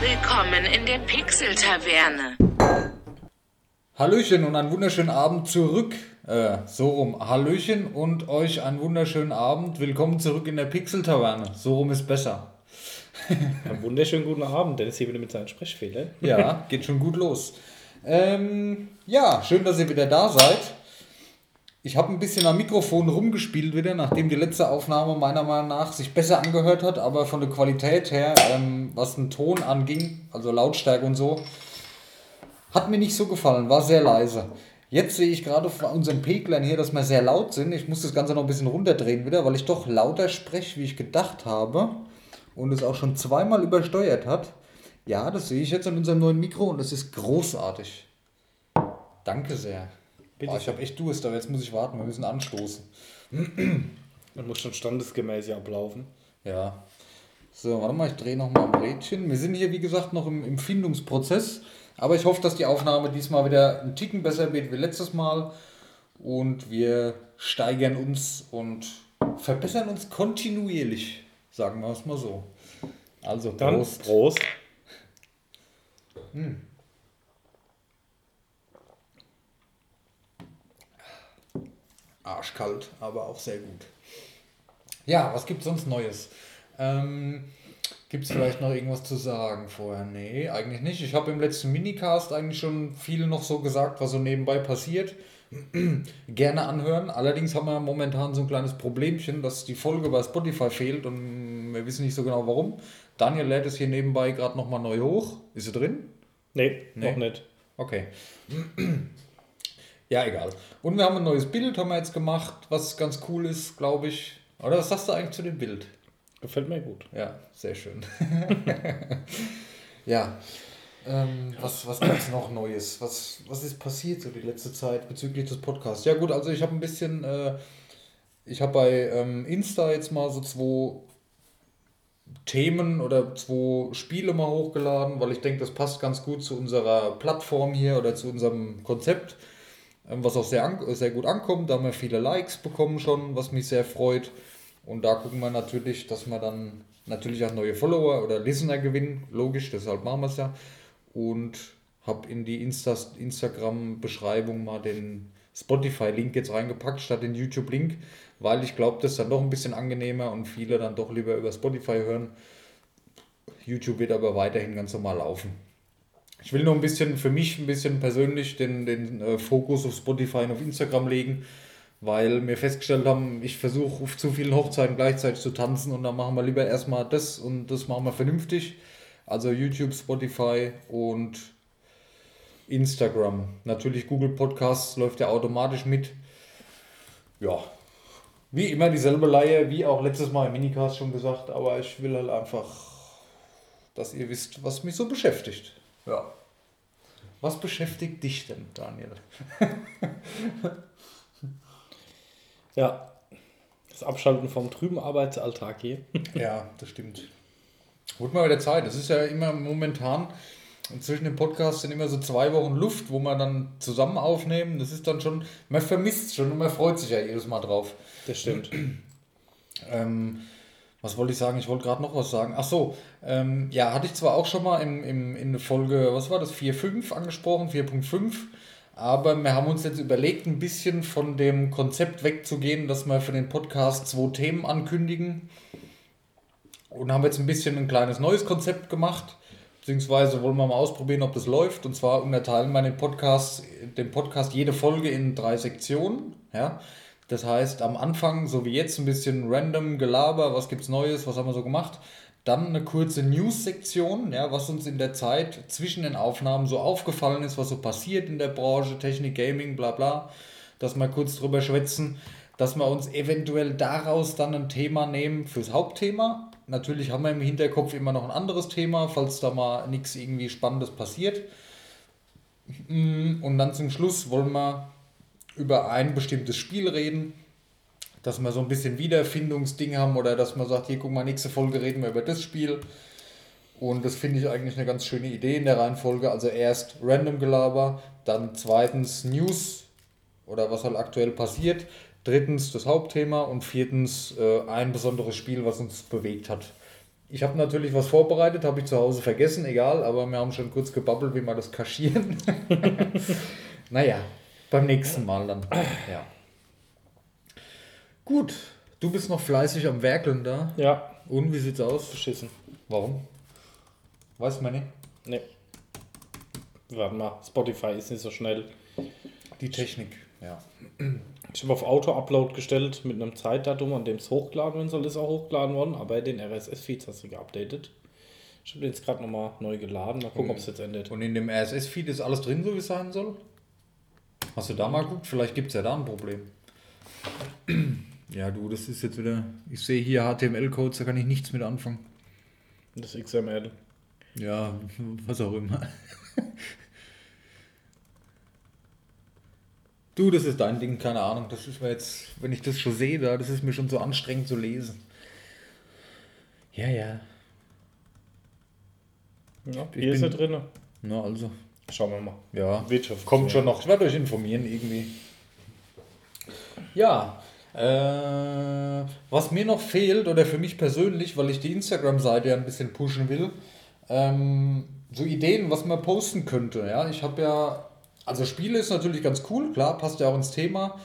Willkommen in der Pixel-Taverne. Hallöchen und einen wunderschönen Abend zurück. Äh, so rum. Hallöchen und euch einen wunderschönen Abend. Willkommen zurück in der Pixel-Taverne. So rum ist besser. Einen wunderschönen guten Abend, Dennis hier wieder mit seinen Sprechfehlern. Ja, geht schon gut los. Ähm, ja, schön, dass ihr wieder da seid. Ich habe ein bisschen am Mikrofon rumgespielt wieder, nachdem die letzte Aufnahme meiner Meinung nach sich besser angehört hat, aber von der Qualität her, ähm, was den Ton anging, also Lautstärke und so, hat mir nicht so gefallen, war sehr leise. Jetzt sehe ich gerade von unseren Peglern hier, dass wir sehr laut sind. Ich muss das Ganze noch ein bisschen runterdrehen wieder, weil ich doch lauter spreche, wie ich gedacht habe und es auch schon zweimal übersteuert hat. Ja, das sehe ich jetzt an unserem neuen Mikro und es ist großartig. Danke sehr. Boah, ich habe echt Durst, aber jetzt muss ich warten, wir müssen anstoßen. Man muss schon standesgemäß hier ablaufen. Ja. So, warte mal, ich drehe nochmal am Rädchen. Wir sind hier, wie gesagt, noch im, im Findungsprozess. Aber ich hoffe, dass die Aufnahme diesmal wieder ein Ticken besser wird wie letztes Mal. Und wir steigern uns und verbessern uns kontinuierlich. Sagen wir es mal so. Also, Dann Prost. Prost. Arschkalt, aber auch sehr gut. Ja, was gibt sonst Neues? Ähm, gibt es vielleicht noch irgendwas zu sagen vorher? Nee, eigentlich nicht. Ich habe im letzten Minicast eigentlich schon viel noch so gesagt, was so nebenbei passiert. Gerne anhören. Allerdings haben wir momentan so ein kleines Problemchen, dass die Folge bei Spotify fehlt und wir wissen nicht so genau warum. Daniel lädt es hier nebenbei gerade nochmal neu hoch. Ist sie drin? Nee, Nee. noch nicht. Okay. Ja, egal. Und wir haben ein neues Bild, haben wir jetzt gemacht, was ganz cool ist, glaube ich. Oder was sagst du eigentlich zu dem Bild? Gefällt mir gut. Ja, sehr schön. ja. Ähm, was was gibt es noch Neues? Was, was ist passiert so die letzte Zeit bezüglich des Podcasts? Ja gut, also ich habe ein bisschen, äh, ich habe bei ähm, Insta jetzt mal so zwei Themen oder zwei Spiele mal hochgeladen, weil ich denke, das passt ganz gut zu unserer Plattform hier oder zu unserem Konzept, was auch sehr, an, sehr gut ankommt. Da haben wir viele Likes bekommen schon, was mich sehr freut. Und da gucken wir natürlich, dass wir dann natürlich auch neue Follower oder Listener gewinnen. Logisch, deshalb machen wir es ja. Und habe in die Insta Instagram-Beschreibung mal den Spotify-Link jetzt reingepackt statt den YouTube-Link, weil ich glaube, das ist dann doch ein bisschen angenehmer und viele dann doch lieber über Spotify hören. YouTube wird aber weiterhin ganz normal laufen. Ich will nur ein bisschen für mich ein bisschen persönlich den, den äh, Fokus auf Spotify und auf Instagram legen, weil wir festgestellt haben, ich versuche auf zu vielen Hochzeiten gleichzeitig zu tanzen und dann machen wir lieber erstmal das und das machen wir vernünftig. Also YouTube, Spotify und Instagram. Natürlich Google Podcasts läuft ja automatisch mit. Ja, wie immer dieselbe Leihe, wie auch letztes Mal im Minicast schon gesagt, aber ich will halt einfach, dass ihr wisst, was mich so beschäftigt. Ja. Was beschäftigt dich denn, Daniel? Ja. Das Abschalten vom trüben Arbeitsalltag hier. Ja, das stimmt. Wird mal wieder Zeit. Es ist ja immer momentan zwischen den Podcasts sind immer so zwei Wochen Luft, wo wir dann zusammen aufnehmen. Das ist dann schon, man vermisst es schon und man freut sich ja jedes Mal drauf. Das stimmt. Ähm, was wollte ich sagen? Ich wollte gerade noch was sagen. Ach so, ähm, ja, hatte ich zwar auch schon mal im, im, in der Folge, was war das, 4.5 angesprochen, 4.5, aber wir haben uns jetzt überlegt, ein bisschen von dem Konzept wegzugehen, dass wir für den Podcast zwei Themen ankündigen und haben jetzt ein bisschen ein kleines neues Konzept gemacht. Beziehungsweise wollen wir mal ausprobieren, ob das läuft. Und zwar unterteilen wir den Podcast, den Podcast jede Folge in drei Sektionen. Ja? Das heißt, am Anfang, so wie jetzt, ein bisschen random Gelaber, was gibt's Neues, was haben wir so gemacht. Dann eine kurze News-Sektion, ja, was uns in der Zeit zwischen den Aufnahmen so aufgefallen ist, was so passiert in der Branche, Technik, Gaming, bla bla. Dass wir kurz drüber schwätzen, dass wir uns eventuell daraus dann ein Thema nehmen fürs Hauptthema. Natürlich haben wir im Hinterkopf immer noch ein anderes Thema, falls da mal nichts irgendwie Spannendes passiert. Mm, Und dann zum Schluss wollen wir über ein bestimmtes Spiel reden, dass wir so ein bisschen Wiederfindungsding haben oder dass man sagt, hier guck mal, nächste Folge reden wir über das Spiel. Und das finde ich eigentlich eine ganz schöne Idee in der Reihenfolge. Also erst Random Gelaber, dann zweitens News oder was halt aktuell passiert. Drittens das Hauptthema und viertens äh, ein besonderes Spiel, was uns bewegt hat. Ich habe natürlich was vorbereitet, habe ich zu Hause vergessen, egal, aber wir haben schon kurz gebabbelt, wie wir das kaschieren. naja, beim nächsten Mal dann. Ja. Gut, du bist noch fleißig am Werkeln da. Ja, Und wie sieht's aus? beschissen. Warum? Weiß man nicht. Nee. Warte mal, Spotify ist nicht so schnell. Die Technik, ja. Ich habe auf Auto-Upload gestellt mit einem Zeitdatum, an dem es hochgeladen werden soll, ist auch hochgeladen worden, aber den RSS-Feeds hast du geupdatet. Ich habe den jetzt gerade nochmal neu geladen. Mal gucken, ob es jetzt endet. Und in dem RSS-Feed ist alles drin, so wie es sein soll? Hast du da mal geguckt? Vielleicht gibt es ja da ein Problem. Ja, du, das ist jetzt wieder. Ich sehe hier HTML-Codes, da kann ich nichts mit anfangen. Das XML. Ja, was auch immer. Du, das ist dein Ding, keine Ahnung. Das ist mir jetzt, wenn ich das schon sehe, da, das ist mir schon so anstrengend zu lesen. Ja, ja. Ja, Ich hier ist er bin- drin. Na, also. Schauen wir mal. Ja, Wirtschaft. kommt schon noch. Ich werde euch informieren irgendwie. Ja, äh, was mir noch fehlt, oder für mich persönlich, weil ich die Instagram-Seite ja ein bisschen pushen will, ähm, so Ideen, was man posten könnte. Ja, ich habe ja, also Spiele ist natürlich ganz cool, klar, passt ja auch ins Thema.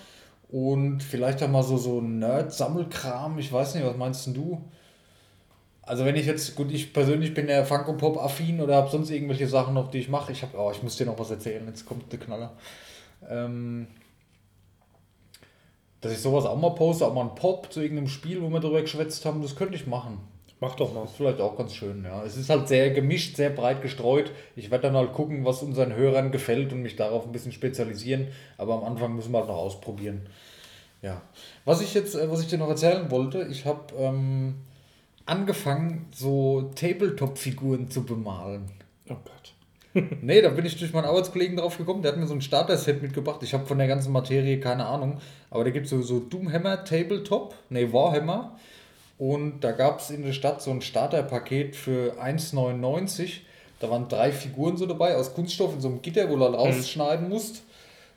Und vielleicht auch mal so, so Nerd-Sammelkram, ich weiß nicht, was meinst denn du? Also wenn ich jetzt, gut, ich persönlich bin ja Funko Pop affin oder habe sonst irgendwelche Sachen noch, die ich mache. Ich habe, oh, ich muss dir noch was erzählen, jetzt kommt der Knaller. Ähm, dass ich sowas auch mal poste, auch mal ein Pop zu irgendeinem Spiel, wo wir drüber geschwätzt haben, das könnte ich machen. Mach doch mal. Das ist vielleicht auch ganz schön, ja. Es ist halt sehr gemischt, sehr breit gestreut. Ich werde dann halt gucken, was unseren Hörern gefällt und mich darauf ein bisschen spezialisieren. Aber am Anfang müssen wir halt noch ausprobieren. Ja. Was ich jetzt, äh, was ich dir noch erzählen wollte, ich habe ähm, angefangen, so Tabletop-Figuren zu bemalen. Oh Gott. Nee, da bin ich durch meinen Arbeitskollegen drauf gekommen. Der hat mir so ein Starter-Set mitgebracht. Ich habe von der ganzen Materie keine Ahnung. Aber da gibt es so, so Doomhammer Tabletop, nee, Warhammer. Und da gab es in der Stadt so ein Starterpaket für 1,99. Da waren drei Figuren so dabei aus Kunststoff in so einem Gitter, wo du halt rausschneiden musst.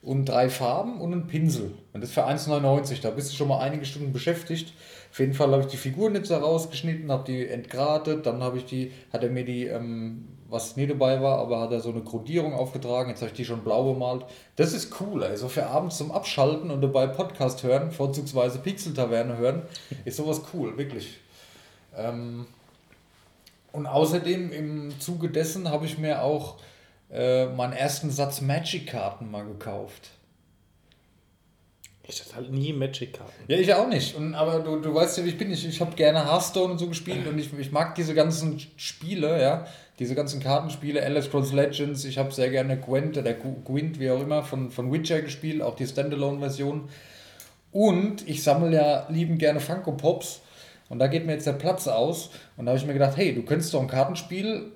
Und drei Farben und ein Pinsel. Und das für 1,99. Da bist du schon mal einige Stunden beschäftigt. Auf jeden Fall habe ich die Figuren jetzt da rausgeschnitten, habe die entgratet. Dann habe ich die, hat er mir die, ähm, was nie dabei war, aber hat er so eine Grundierung aufgetragen. Jetzt habe ich die schon blau bemalt. Das ist cool. Also für abends zum Abschalten und dabei Podcast hören, vorzugsweise Pixel-Taverne hören, ist sowas cool, wirklich. Ähm, und außerdem im Zuge dessen habe ich mir auch äh, meinen ersten Satz Magic-Karten mal gekauft. Ich hatte halt nie Magic-Karten. Ja, ich auch nicht. Und, aber du, du weißt ja, wie ich bin. Ich, ich habe gerne Hearthstone und so gespielt und ich, ich mag diese ganzen Spiele, ja. Diese ganzen Kartenspiele, Elder Scrolls Legends. Ich habe sehr gerne Gwent oder Gwent, wie auch immer, von, von Witcher gespielt, auch die Standalone-Version. Und ich sammle ja lieben gerne Funko Pops. Und da geht mir jetzt der Platz aus. Und da habe ich mir gedacht, hey, du könntest doch ein Kartenspiel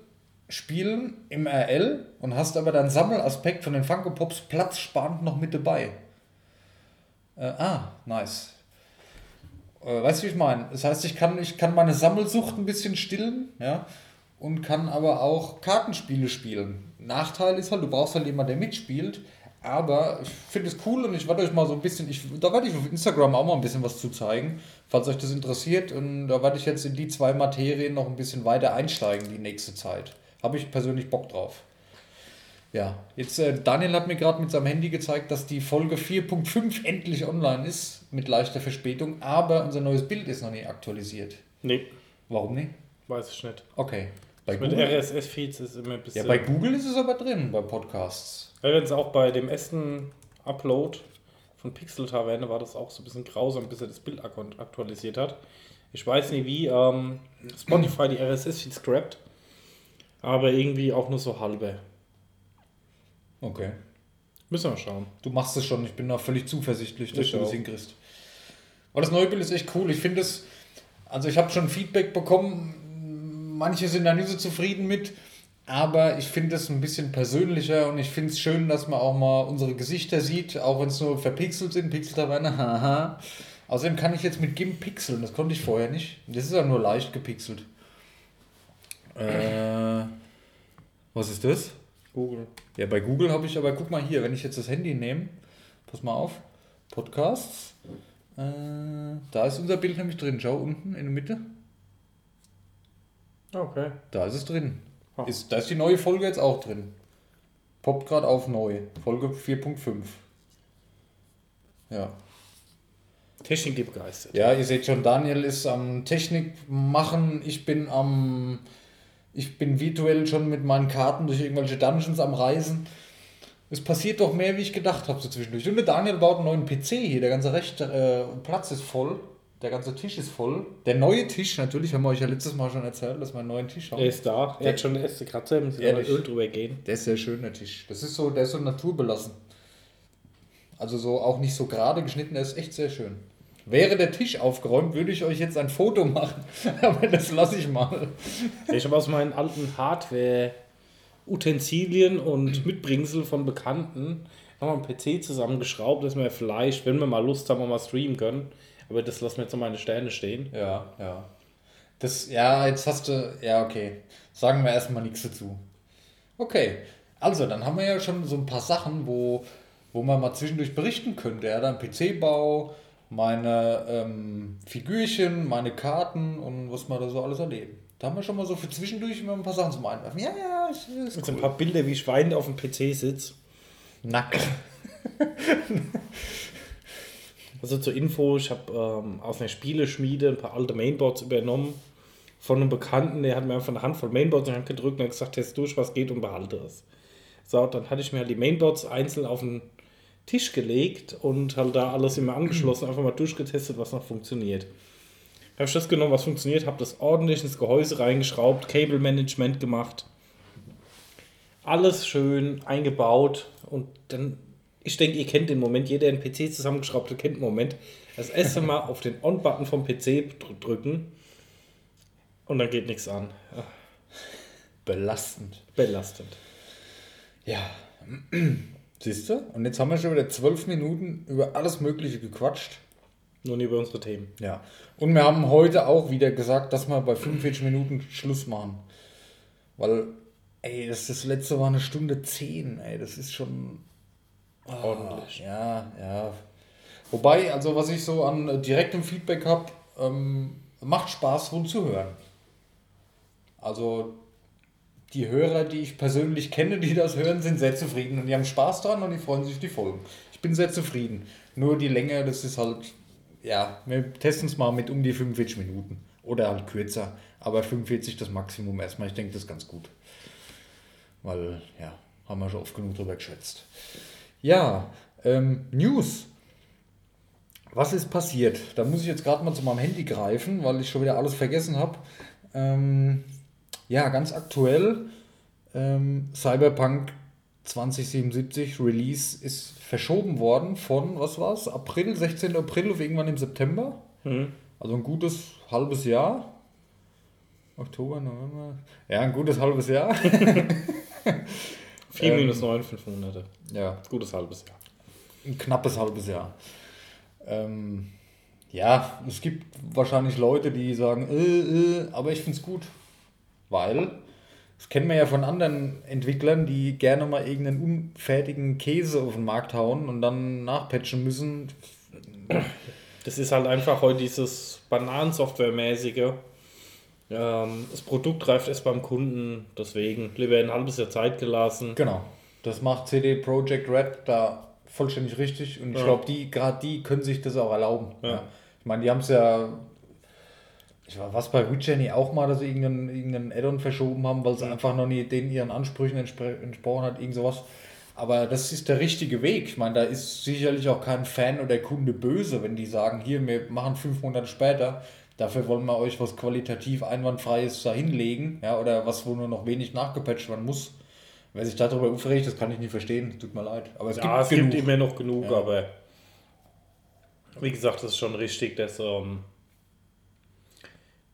spielen im RL und hast aber deinen Sammelaspekt von den Funko Pops platzsparend noch mit dabei. Äh, ah, nice. Äh, weißt du, wie ich meine? Das heißt, ich kann, ich kann meine Sammelsucht ein bisschen stillen, ja, und kann aber auch Kartenspiele spielen. Nachteil ist halt, du brauchst halt jemanden, der mitspielt, aber ich finde es cool und ich werde euch mal so ein bisschen, ich, da werde ich auf Instagram auch mal ein bisschen was zu zeigen, falls euch das interessiert. Und da werde ich jetzt in die zwei Materien noch ein bisschen weiter einsteigen die nächste Zeit. Habe ich persönlich Bock drauf. Ja, jetzt äh, Daniel hat mir gerade mit seinem Handy gezeigt, dass die Folge 4.5 endlich online ist, mit leichter Verspätung, aber unser neues Bild ist noch nicht aktualisiert. Nee, Warum nicht? weiß ich nicht. Okay. Bei Mit RSS-Feeds ist immer ein ja, bisschen. bei Google ist es aber drin, bei Podcasts. Übrigens auch bei dem ersten Upload von Pixel Taverne war das auch so ein bisschen grausam, bis er das Bild ak- aktualisiert hat. Ich weiß nicht wie ähm, Spotify die RSS-Feeds scrapt, aber irgendwie auch nur so halbe. Okay. Müssen wir schauen. Du machst es schon, ich bin da völlig zuversichtlich, dass Ich du das auch. hinkriegst. Aber das neue Bild ist echt cool. Ich finde es, also ich habe schon Feedback bekommen, manche sind da nicht so zufrieden mit, aber ich finde es ein bisschen persönlicher und ich finde es schön, dass man auch mal unsere Gesichter sieht, auch wenn es nur verpixelt sind, Pixel-Taverne, haha. Außerdem kann ich jetzt mit GIMP pixeln, das konnte ich vorher nicht. Das ist ja nur leicht gepixelt. Äh, was ist das? Google. Ja, bei Google habe ich aber, guck mal hier, wenn ich jetzt das Handy nehme, pass mal auf, Podcasts, äh, da ist unser Bild nämlich drin, schau unten in der Mitte. Okay. Da ist es drin. Ah. Ist, da ist die neue Folge jetzt auch drin. Poppt gerade auf neu. Folge 4.5. Ja. Technik begeistert. Ja, ihr seht schon, Daniel ist am Technik machen. Ich bin am. Ich bin virtuell schon mit meinen Karten durch irgendwelche Dungeons am Reisen. Es passiert doch mehr, wie ich gedacht habe, so zwischendurch. Und der Daniel baut einen neuen PC hier. Der ganze rechte äh, Platz ist voll. Der ganze Tisch ist voll. Der neue Tisch, natürlich, haben wir euch ja letztes Mal schon erzählt, dass wir einen neuen Tisch haben. Er ist da. Er hat schon eine erste Kratzer, müssen wir? Öl drüber gehen. Der ist sehr schön, der Tisch. Das ist so, der ist so naturbelassen. Also so auch nicht so gerade geschnitten, der ist echt sehr schön. Wäre der Tisch aufgeräumt, würde ich euch jetzt ein Foto machen. Aber das lasse ich mal. Ich habe aus meinen alten Hardware-Utensilien und Mitbringsel von Bekannten wir einen PC zusammengeschraubt, dass wir vielleicht, wenn wir mal Lust haben, mal streamen können. Aber das lassen wir jetzt an meine Sterne stehen. Ja, ja. Das, ja, jetzt hast du. Ja, okay. Sagen wir erstmal nichts dazu. Okay. Also, dann haben wir ja schon so ein paar Sachen, wo, wo man mal zwischendurch berichten könnte. Ja, dann PC-Bau, meine ähm, Figürchen, meine Karten und was wir da so alles erleben. Da haben wir schon mal so für zwischendurch immer ein paar Sachen zum Einwerfen. Ja, ja, ist, ist Jetzt ein paar Bilder, wie ich weinend auf dem PC sitze. Nackt. Also zur Info, ich habe ähm, aus einer Spieleschmiede ein paar alte Mainboards übernommen von einem Bekannten, der hat mir einfach eine Handvoll Mainboards in die Hand gedrückt und hat gesagt, test durch, was geht und behalte es. So, dann hatte ich mir halt die Mainboards einzeln auf den Tisch gelegt und halt da alles immer angeschlossen, einfach mal durchgetestet, was noch funktioniert. Habe ich das genommen, was funktioniert, habe das ordentlich ins Gehäuse reingeschraubt, Cable Management gemacht. Alles schön eingebaut und dann, ich denke, ihr kennt den Moment, jeder, der einen PC zusammengeschraubt hat, kennt den Moment. Das erste Mal auf den On-Button vom PC dr- drücken und dann geht nichts an. Belastend. belastend. Ja. Siehst du? Und jetzt haben wir schon wieder zwölf Minuten über alles Mögliche gequatscht. Nur über unsere Themen. Ja. Und wir haben heute auch wieder gesagt, dass wir bei 45 Minuten Schluss machen. Weil, ey, das, das letzte war eine Stunde 10, ey, das ist schon. ah, Ordentlich. Ja, ja. Wobei, also was ich so an äh, direktem Feedback habe, ähm, macht Spaß, wohl zu hören. Also die Hörer, die ich persönlich kenne, die das hören, sind sehr zufrieden und die haben Spaß dran und die freuen sich die Folgen. Ich bin sehr zufrieden. Nur die Länge, das ist halt, ja, wir testen es mal mit um die 45 Minuten. Oder halt kürzer. Aber 45 das Maximum erstmal. Ich denke, das ist ganz gut. Weil, ja, haben wir schon oft genug drüber geschwätzt. Ja, ähm, News. Was ist passiert? Da muss ich jetzt gerade mal zu meinem Handy greifen, weil ich schon wieder alles vergessen habe. Ähm, ja, ganz aktuell. Ähm, Cyberpunk 2077 Release ist verschoben worden von, was war's? April, 16. April auf irgendwann im September. Also ein gutes halbes Jahr. Oktober, November. Ja, ein gutes halbes Jahr. 4 Ähm, minus 9, 5 Monate. ja, Gutes halbes Jahr. ein knappes halbes Jahr. Ähm, ja, es gibt wahrscheinlich Leute, die sagen, äh, äh, aber ich finde es gut. Weil, das kennen wir ja von anderen Entwicklern, die gerne mal irgendeinen unfertigen Käse auf den Markt hauen und dann nachpatchen müssen. Das ist halt einfach heute dieses Bananensoftware-mäßige. Ähm, das Produkt reift erst beim Kunden, deswegen lieber ein halbes Jahr Zeit gelassen. Genau. Das macht CD Projekt Red da vollständig richtig und ich Ja. glaube, die, gerade die können sich das auch erlauben. Ja. Ich meine, die haben es ja. Ich war was bei nie auch mal, dass sie irgendeinen, irgendeinen Add-on verschoben haben, weil es einfach noch nie den ihren Ansprüchen entsprochen hat, irgend sowas. Aber das ist der richtige Weg. Ich meine, da ist sicherlich auch kein Fan oder Kunde böse, wenn die sagen, hier, wir machen fünf Monate später, dafür wollen wir euch was qualitativ einwandfreies da hinlegen, ja, oder was, wo nur noch wenig nachgepatcht werden muss. Wer sich darüber aufregt, das kann ich nicht verstehen, tut mir leid. Aber es Ja, es gibt genug. gibt immer noch genug, Ja. aber wie gesagt, das ist schon richtig, dass, ähm,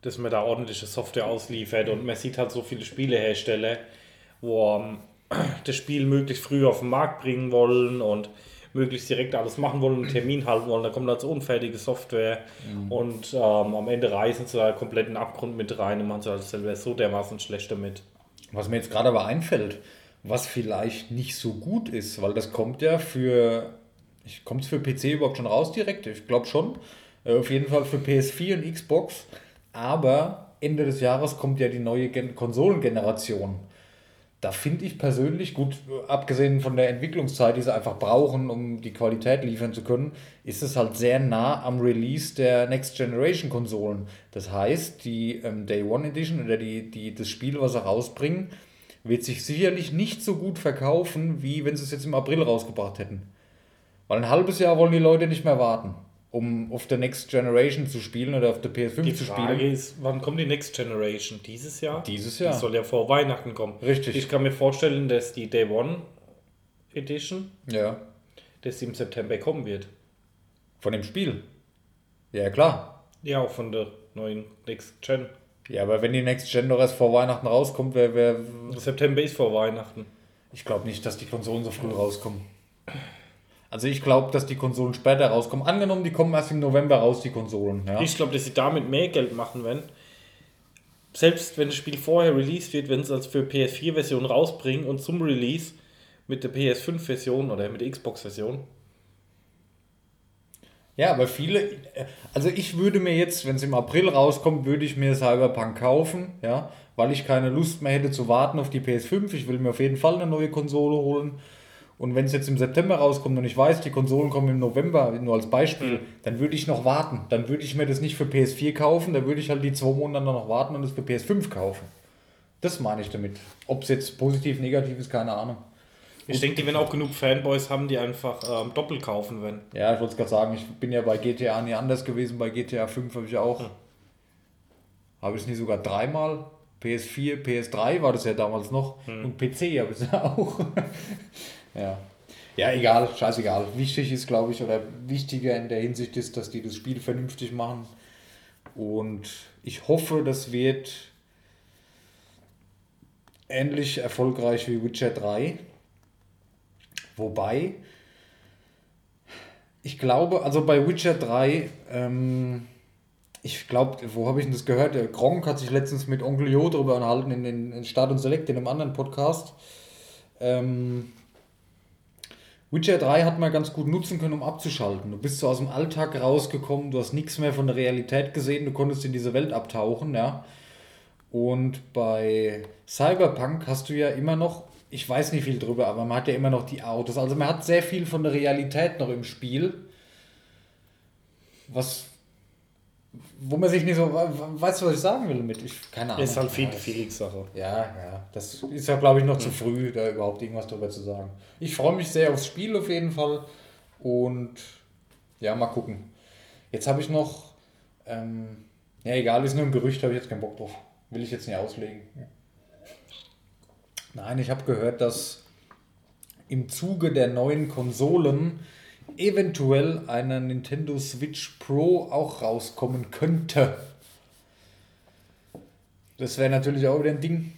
dass man da ordentliche Software ausliefert und man sieht halt so viele Spielehersteller, wo ähm, das Spiel möglichst früh auf den Markt bringen wollen und möglichst direkt alles machen wollen, einen Termin halten wollen, da kommt als unfertige Software und ähm, am Ende reißen sie da komplett in den Abgrund mit rein und machen sie halt selber so dermaßen schlecht damit. Was mir jetzt gerade aber einfällt, was vielleicht nicht so gut ist, weil das kommt ja für. Kommt es für PC überhaupt schon raus direkt? Ich glaube schon. Äh, auf jeden Fall für PS4 und Xbox. Aber Ende des Jahres kommt ja die neue Gen Konsolengeneration. Da finde ich persönlich, gut, abgesehen von der Entwicklungszeit, die sie einfach brauchen, um die Qualität liefern zu können, ist es halt sehr nah am Release der Next Generation Konsolen. Das heißt, die ähm, Day One Edition oder die, die, das Spiel, was sie rausbringen, wird sich sicherlich nicht so gut verkaufen, wie wenn sie es jetzt im April rausgebracht hätten. Weil ein halbes Jahr wollen die Leute nicht mehr warten, um auf der Next Generation zu spielen oder auf der PS5 Die zu Frage spielen. ist, wann kommt die Next Generation? Dieses Jahr? Dieses Jahr. Die soll ja vor Weihnachten kommen. Richtig. Ich kann mir vorstellen, dass die Day One Edition, Ja, dass die im September kommen wird. von dem Spiel. Ja, klar. Ja, auch von der neuen Next Gen. Ja, aber wenn die Next Gen doch erst vor Weihnachten rauskommt, wer, wer, September ist vor Weihnachten. ich glaube nicht, dass die Konsolen so früh rauskommen. Also ich glaube, dass die Konsolen später rauskommen. Angenommen, die kommen erst im November raus, die Konsolen. Ja. Ich glaube, dass sie damit mehr Geld machen, wenn. Selbst wenn das Spiel vorher released wird, wenn sie es für PS4-Version rausbringen und zum Release mit der PS5-Version oder mit der Xbox-Version. Ja, aber viele, also ich würde mir jetzt, wenn es im April rauskommt, würde ich mir Cyberpunk kaufen, ja, weil ich keine Lust mehr hätte zu warten auf die PS5. Ich will mir auf jeden Fall eine neue Konsole holen. Und wenn es jetzt im September rauskommt und ich weiß, die Konsolen kommen im November, nur als Beispiel, dann würde ich noch warten. Dann würde ich mir das nicht für PS4 kaufen, dann würde ich halt die zwei Monate noch warten und es für PS5 kaufen. Das meine ich damit. Ob es jetzt positiv, negativ ist, keine Ahnung. Ich denke, die werden auch genug Fanboys haben, die einfach ähm, doppelt kaufen, wenn. Ja, ich wollte es gerade sagen, ich bin ja bei GTA nie anders gewesen. Bei GTA 5 habe ich auch. Habe ich es nie sogar dreimal? PS4, PS3 war das ja damals noch. Und PC habe ich es ja auch. Ja. Ja, egal, scheißegal. Wichtig ist, glaube ich, oder wichtiger in der Hinsicht ist, dass die das Spiel vernünftig machen. Und ich hoffe, das wird ähnlich erfolgreich wie Witcher 3. Wobei, ich glaube, also bei Witcher 3, ähm, ich glaube, wo habe ich denn das gehört? Der Gronk hat sich letztens mit Onkel Jo darüber unterhalten in, in, in Start und Select, in einem anderen Podcast. Ähm, Witcher 3 hat man ganz gut nutzen können, um abzuschalten. Du bist so aus dem Alltag rausgekommen, du hast nichts mehr von der Realität gesehen, du konntest in diese Welt abtauchen, ja. Und bei Cyberpunk hast du ja immer noch, ich weiß nicht viel drüber, aber man hat ja immer noch die Autos. Also man hat sehr viel von der Realität noch im Spiel. Was, wo man sich nicht so, weißt du, was ich sagen will damit? Ich, keine Ahnung. Ist halt viel Feelings-Sache. ja, ja, das ist ja, glaube ich, noch zu früh, da überhaupt irgendwas drüber zu sagen. Ich freue mich sehr aufs Spiel auf jeden Fall und ja, mal gucken. Jetzt habe ich noch, ähm, ja, egal, ist nur ein Gerücht, habe ich jetzt keinen Bock drauf. Will ich jetzt nicht auslegen. Nein, ich habe gehört, dass im Zuge der neuen Konsolen eventuell eine Nintendo Switch Pro auch rauskommen könnte. Das wäre natürlich auch wieder ein Ding.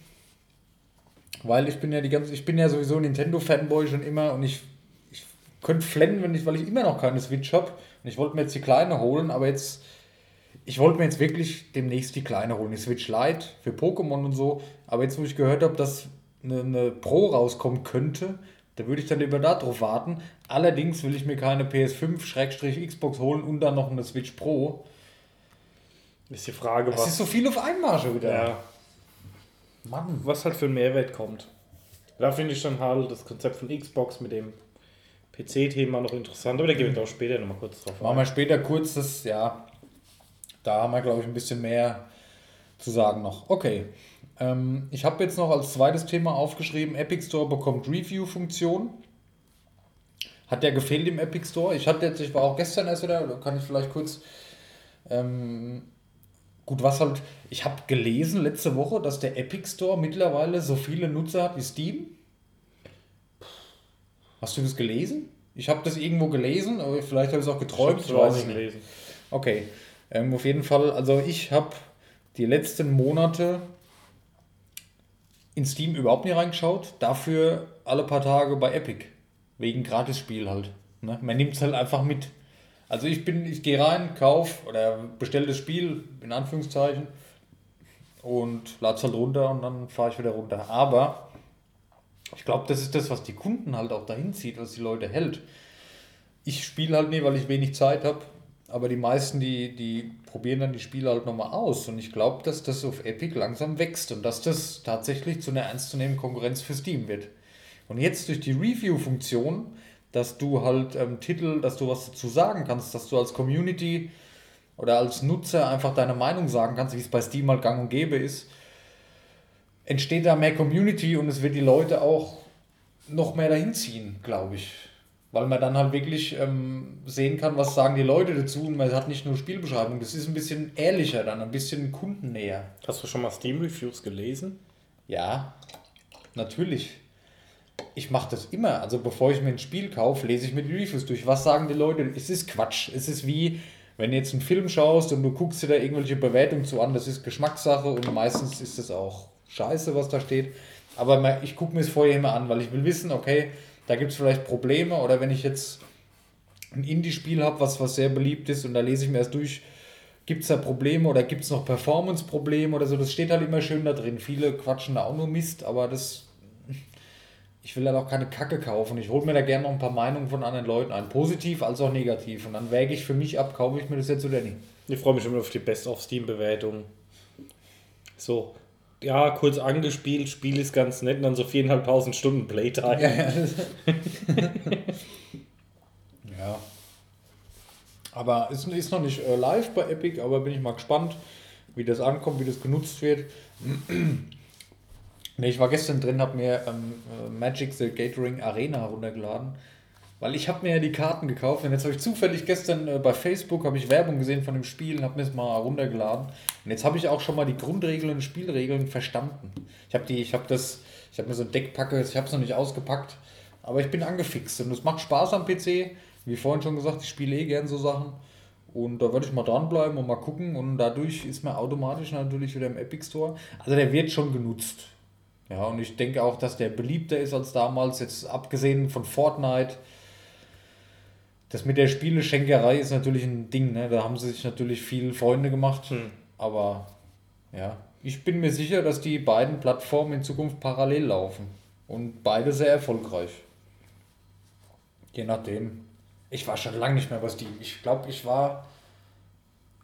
Weil ich bin ja die ganze, ich bin ja sowieso Nintendo-Fanboy schon immer und ich, ich könnte flennen, wenn ich, weil ich immer noch keine Switch habe. Und ich wollte mir jetzt die kleine holen, aber jetzt, ich wollte mir jetzt wirklich demnächst die kleine holen, die Switch Lite für Pokémon und so. Aber jetzt, wo ich gehört habe, dass eine, eine Pro rauskommen könnte, da würde ich dann lieber darauf warten. Allerdings will ich mir keine PS5-Xbox holen und dann noch eine Switch Pro. Ist die Frage, Es ist was, so viel auf einmal schon wieder. ja, Mann. was halt für ein Mehrwert kommt. Da finde ich dann halt das Konzept von Xbox mit dem PC-Thema noch interessant, aber da gehen wir auch später nochmal kurz drauf Machen wir später kurz das, ja, da haben wir, glaube ich, ein bisschen mehr zu sagen noch. Okay, ähm, ich habe jetzt noch als zweites Thema aufgeschrieben, Epic Store bekommt Review-Funktion. Hat der gefehlt im Epic Store? Ich hatte jetzt, ich war auch gestern erst wieder, da kann ich vielleicht kurz, ähm, gut, was halt, ich habe gelesen letzte Woche, dass der Epic Store mittlerweile so viele Nutzer hat wie Steam. Hast du das gelesen? Ich habe das irgendwo gelesen, aber vielleicht habe ich es auch geträumt. Ich habe es es nicht gelesen. Okay, ähm, auf jeden Fall, also ich habe die letzten Monate in Steam überhaupt nicht reingeschaut, dafür alle paar Tage bei Epic, wegen Gratisspiel halt. Ne? Man nimmt es halt einfach mit. Also ich bin, ich gehe rein, kauf oder bestelle das Spiel, in Anführungszeichen, und lade es halt runter und dann fahre ich wieder runter. Aber ich glaube, das ist das, was die Kunden halt auch dahin zieht, was die Leute hält. Ich spiele halt nie, weil ich wenig Zeit habe. Aber die meisten, die, die probieren dann die Spiele halt nochmal aus. Und ich glaube, dass das auf Epic langsam wächst und dass das tatsächlich zu einer ernstzunehmenden Konkurrenz für Steam wird. Und jetzt durch die Review-Funktion, dass du halt ähm, Titel, dass du was dazu sagen kannst, dass du als Community oder als Nutzer einfach deine Meinung sagen kannst, wie es bei Steam halt gang und gäbe ist, entsteht da mehr Community und es wird die Leute auch noch mehr dahin ziehen, glaube ich. Weil man dann halt wirklich ähm, sehen kann, was sagen die Leute dazu und man hat nicht nur Spielbeschreibung. Das ist ein bisschen ehrlicher dann, ein bisschen kundennäher. Hast du schon mal Steam-Reviews gelesen? Ja, natürlich. Ich mache das immer. Also bevor ich mir ein Spiel kaufe, lese ich mir die Reviews durch. Was sagen die Leute? Es ist Quatsch. Es ist wie, wenn du jetzt einen Film schaust und du guckst dir da irgendwelche Bewertungen zu an. Das ist Geschmackssache und meistens ist es auch scheiße, was da steht. Aber ich gucke mir es vorher immer an, weil ich will wissen, okay, da gibt es vielleicht Probleme oder wenn ich jetzt ein Indie-Spiel habe, was, was sehr beliebt ist und da lese ich mir erst durch, gibt es da Probleme oder gibt es noch Performance-Probleme oder so, das steht halt immer schön da drin. Viele quatschen da auch nur Mist, aber das, ich will halt auch keine Kacke kaufen. Ich hole mir da gerne noch ein paar Meinungen von anderen Leuten ein, positiv als auch negativ und dann wäge ich für mich ab, kaufe ich mir das jetzt oder nicht. Ich freue mich immer auf die Best-of-Steam-Bewertung. So, ja, kurz angespielt, Spiel ist ganz nett und dann so viereinhalbtausend Stunden Playtime. Ja, ja. ja. Aber es ist noch nicht äh, live bei Epic, aber bin ich mal gespannt, wie das ankommt, wie das genutzt wird. ne, ich war gestern drin, habe mir ähm, äh, Magic the Gathering Arena runtergeladen. Weil ich habe mir ja die Karten gekauft und jetzt habe ich zufällig gestern äh, bei Facebook ich Werbung gesehen von dem Spiel und habe mir es mal runtergeladen. Und jetzt habe ich auch schon mal die Grundregeln und Spielregeln verstanden. Ich habe die, ich habe das, ich habe mir so ein Deck packe, ich habe es noch nicht ausgepackt, aber ich bin angefixt und es macht Spaß am PC. Wie vorhin schon gesagt, ich spiele eh gern so Sachen. Und da würde ich mal dranbleiben und mal gucken. Und dadurch ist man automatisch natürlich wieder im Epic Store. Also der wird schon genutzt. Ja, und ich denke auch, dass der beliebter ist als damals, jetzt abgesehen von Fortnite das mit der Spieleschenkerei ist natürlich ein Ding, ne? Da haben sie sich natürlich viele Freunde gemacht. Hm. Aber ja, ich bin mir sicher, dass die beiden Plattformen in Zukunft parallel laufen. Und beide sehr erfolgreich. Je nachdem. Ich war schon lange nicht mehr bei Steam. Ich glaube, ich war.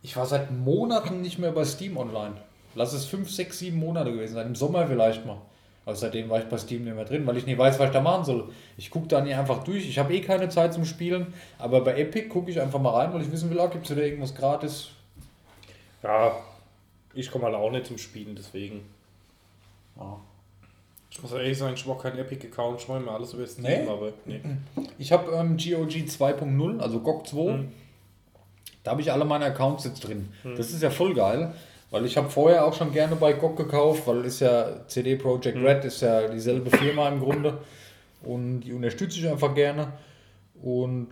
Ich war seit Monaten nicht mehr bei Steam online. Lass es fünf, sechs, sieben Monate gewesen sein. Im Sommer vielleicht mal. Also seitdem war ich bei Steam nicht mehr drin, weil ich nicht weiß, was ich da machen soll. Ich gucke da nicht einfach durch. Ich habe eh keine Zeit zum Spielen, aber bei Epic gucke ich einfach mal rein, weil ich wissen will, ah, gibt es da irgendwas gratis? Ja, ich komme halt auch nicht zum Spielen, deswegen. Ja. Ich muss ehrlich sagen, ich habe keinen Epic-Account, ich mache mir alles über Steam, nee? aber nee. Ich habe ähm, GOG 2.0, also GOG 2. Hm. Da habe ich alle meine Accounts jetzt drin. Hm. Das ist ja voll geil. Weil ich habe vorher auch schon gerne bei GOG gekauft, weil ist ja CD Projekt mhm. Red ist ja dieselbe Firma im Grunde und die unterstütze ich einfach gerne und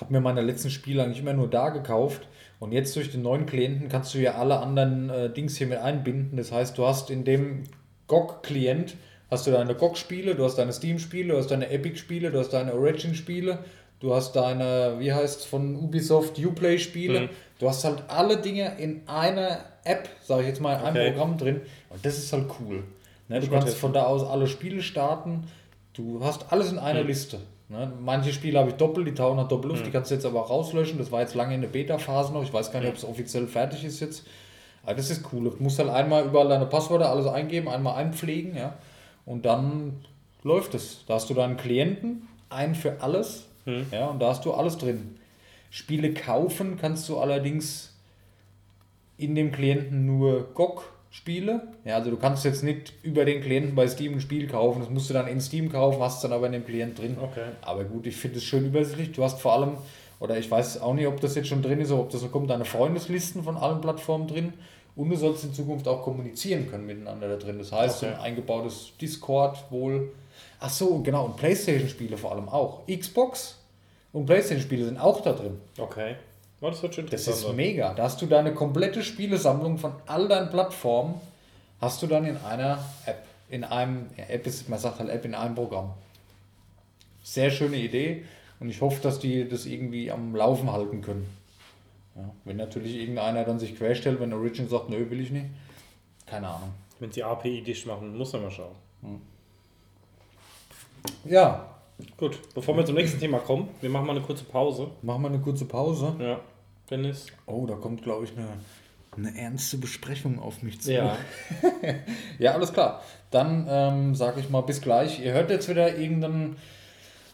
habe mir meine letzten Spiele eigentlich immer nur da gekauft und jetzt durch den neuen Klienten kannst du ja alle anderen äh, Dings hier mit einbinden. Das heißt, du hast in dem GOG-Klient hast du deine GOG-Spiele, du hast deine Steam-Spiele, du hast deine Epic-Spiele, du hast deine Origin-Spiele, du hast deine, wie heißt es von Ubisoft, Uplay-Spiele. Mhm. Du hast halt alle Dinge in einer App, sage ich jetzt mal, in einem okay. Programm drin. Und das ist halt cool. Ne, du kannst von da aus alle Spiele starten. Du hast alles in einer mhm. Liste. Ne, manche Spiele habe ich doppelt, die tauchen halt doppelt auf, mhm. die kannst du jetzt aber auch rauslöschen. Das war jetzt lange in der Beta-Phase noch. Ich weiß gar nicht, ob es offiziell fertig ist jetzt. Aber das ist cool. Du musst halt einmal überall deine Passwörter alles eingeben, einmal einpflegen, ja. Und dann läuft es. Da hast du deinen Klienten, einen für alles, mhm. ja, und da hast du alles drin. Spiele kaufen kannst du allerdings in dem Klienten nur GOG-Spiele. Ja, also du kannst jetzt nicht über den Klienten bei Steam ein Spiel kaufen, das musst du dann in Steam kaufen, hast dann aber in dem Klient drin. Okay. Aber gut, ich finde es schön übersichtlich. Du hast vor allem, oder ich weiß auch nicht, ob das jetzt schon drin ist, oder ob das so kommt, deine Freundeslisten von allen Plattformen drin. Und du sollst in Zukunft auch kommunizieren können miteinander da drin. Das heißt, okay. ein eingebautes Discord wohl. Ach so, genau, und Playstation-Spiele vor allem auch. Xbox und PlayStation-Spiele sind auch da drin. Okay. Oh, das Das ist mega. Da hast du deine komplette Spielesammlung von all deinen Plattformen, hast du dann in einer App. In einem, ja, App ist, man sagt halt App in einem Programm. Sehr schöne Idee und ich hoffe, dass die das irgendwie am Laufen halten können. Ja, wenn natürlich irgendeiner dann sich querstellt, wenn Origin sagt, nö, will ich nicht. Keine Ahnung. Wenn sie API dicht machen, muss man mal schauen. Hm. Ja, Gut, bevor wir zum nächsten Thema kommen, wir machen mal eine kurze Pause. Machen wir eine kurze Pause. Ja, Dennis. Oh, da kommt, glaube ich, eine, eine ernste Besprechung auf mich zu. Ja. Ja, alles klar. Dann ähm, sage ich mal bis gleich. Ihr hört jetzt wieder irgendeinen.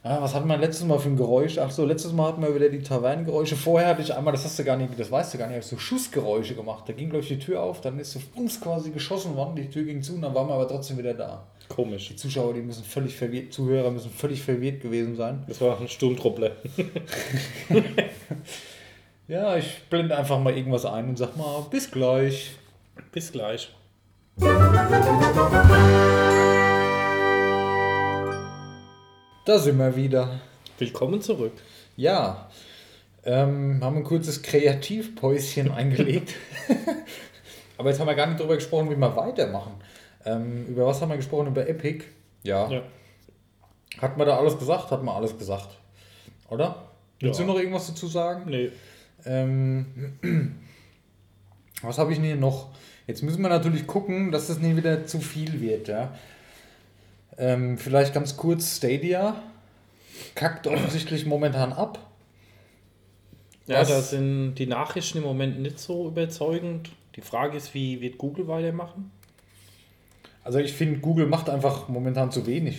Ah, was hatten wir letztes Mal für ein Geräusch? Ach so, letztes Mal hatten wir wieder die Tavernengeräusche. Vorher hatte ich einmal, das hast du gar nicht, das weißt du gar nicht, habe ich so Schussgeräusche gemacht. Da ging, glaube ich, die Tür auf, dann ist auf uns quasi geschossen worden, die Tür ging zu und dann waren wir aber trotzdem wieder da. Komisch. Die Zuschauer, die müssen völlig verwirrt, Zuhörer müssen völlig verwirrt gewesen sein. Das war ein Sturmtruppler. Ja, ich blende einfach mal irgendwas ein und sag mal, bis gleich. Bis gleich. Da sind wir wieder. Willkommen zurück. Ja, ähm, haben ein kurzes Kreativpäuschen eingelegt. Aber jetzt haben wir gar nicht darüber gesprochen, wie wir weitermachen. Ähm, über was haben wir gesprochen? Über Epic. Ja. Ja. Hat man da alles gesagt? Hat man alles gesagt. Oder? Willst Ja. du noch irgendwas dazu sagen? Nee. Ähm, was habe ich denn hier noch? Jetzt müssen wir natürlich gucken, dass das nicht wieder zu viel wird. Ja? Ähm, vielleicht ganz kurz: Stadia kackt offensichtlich momentan ab. Ja, Was- da sind die Nachrichten im Moment nicht so überzeugend. Die Frage ist, wie wird Google weitermachen? Also, ich finde, Google macht einfach momentan zu wenig.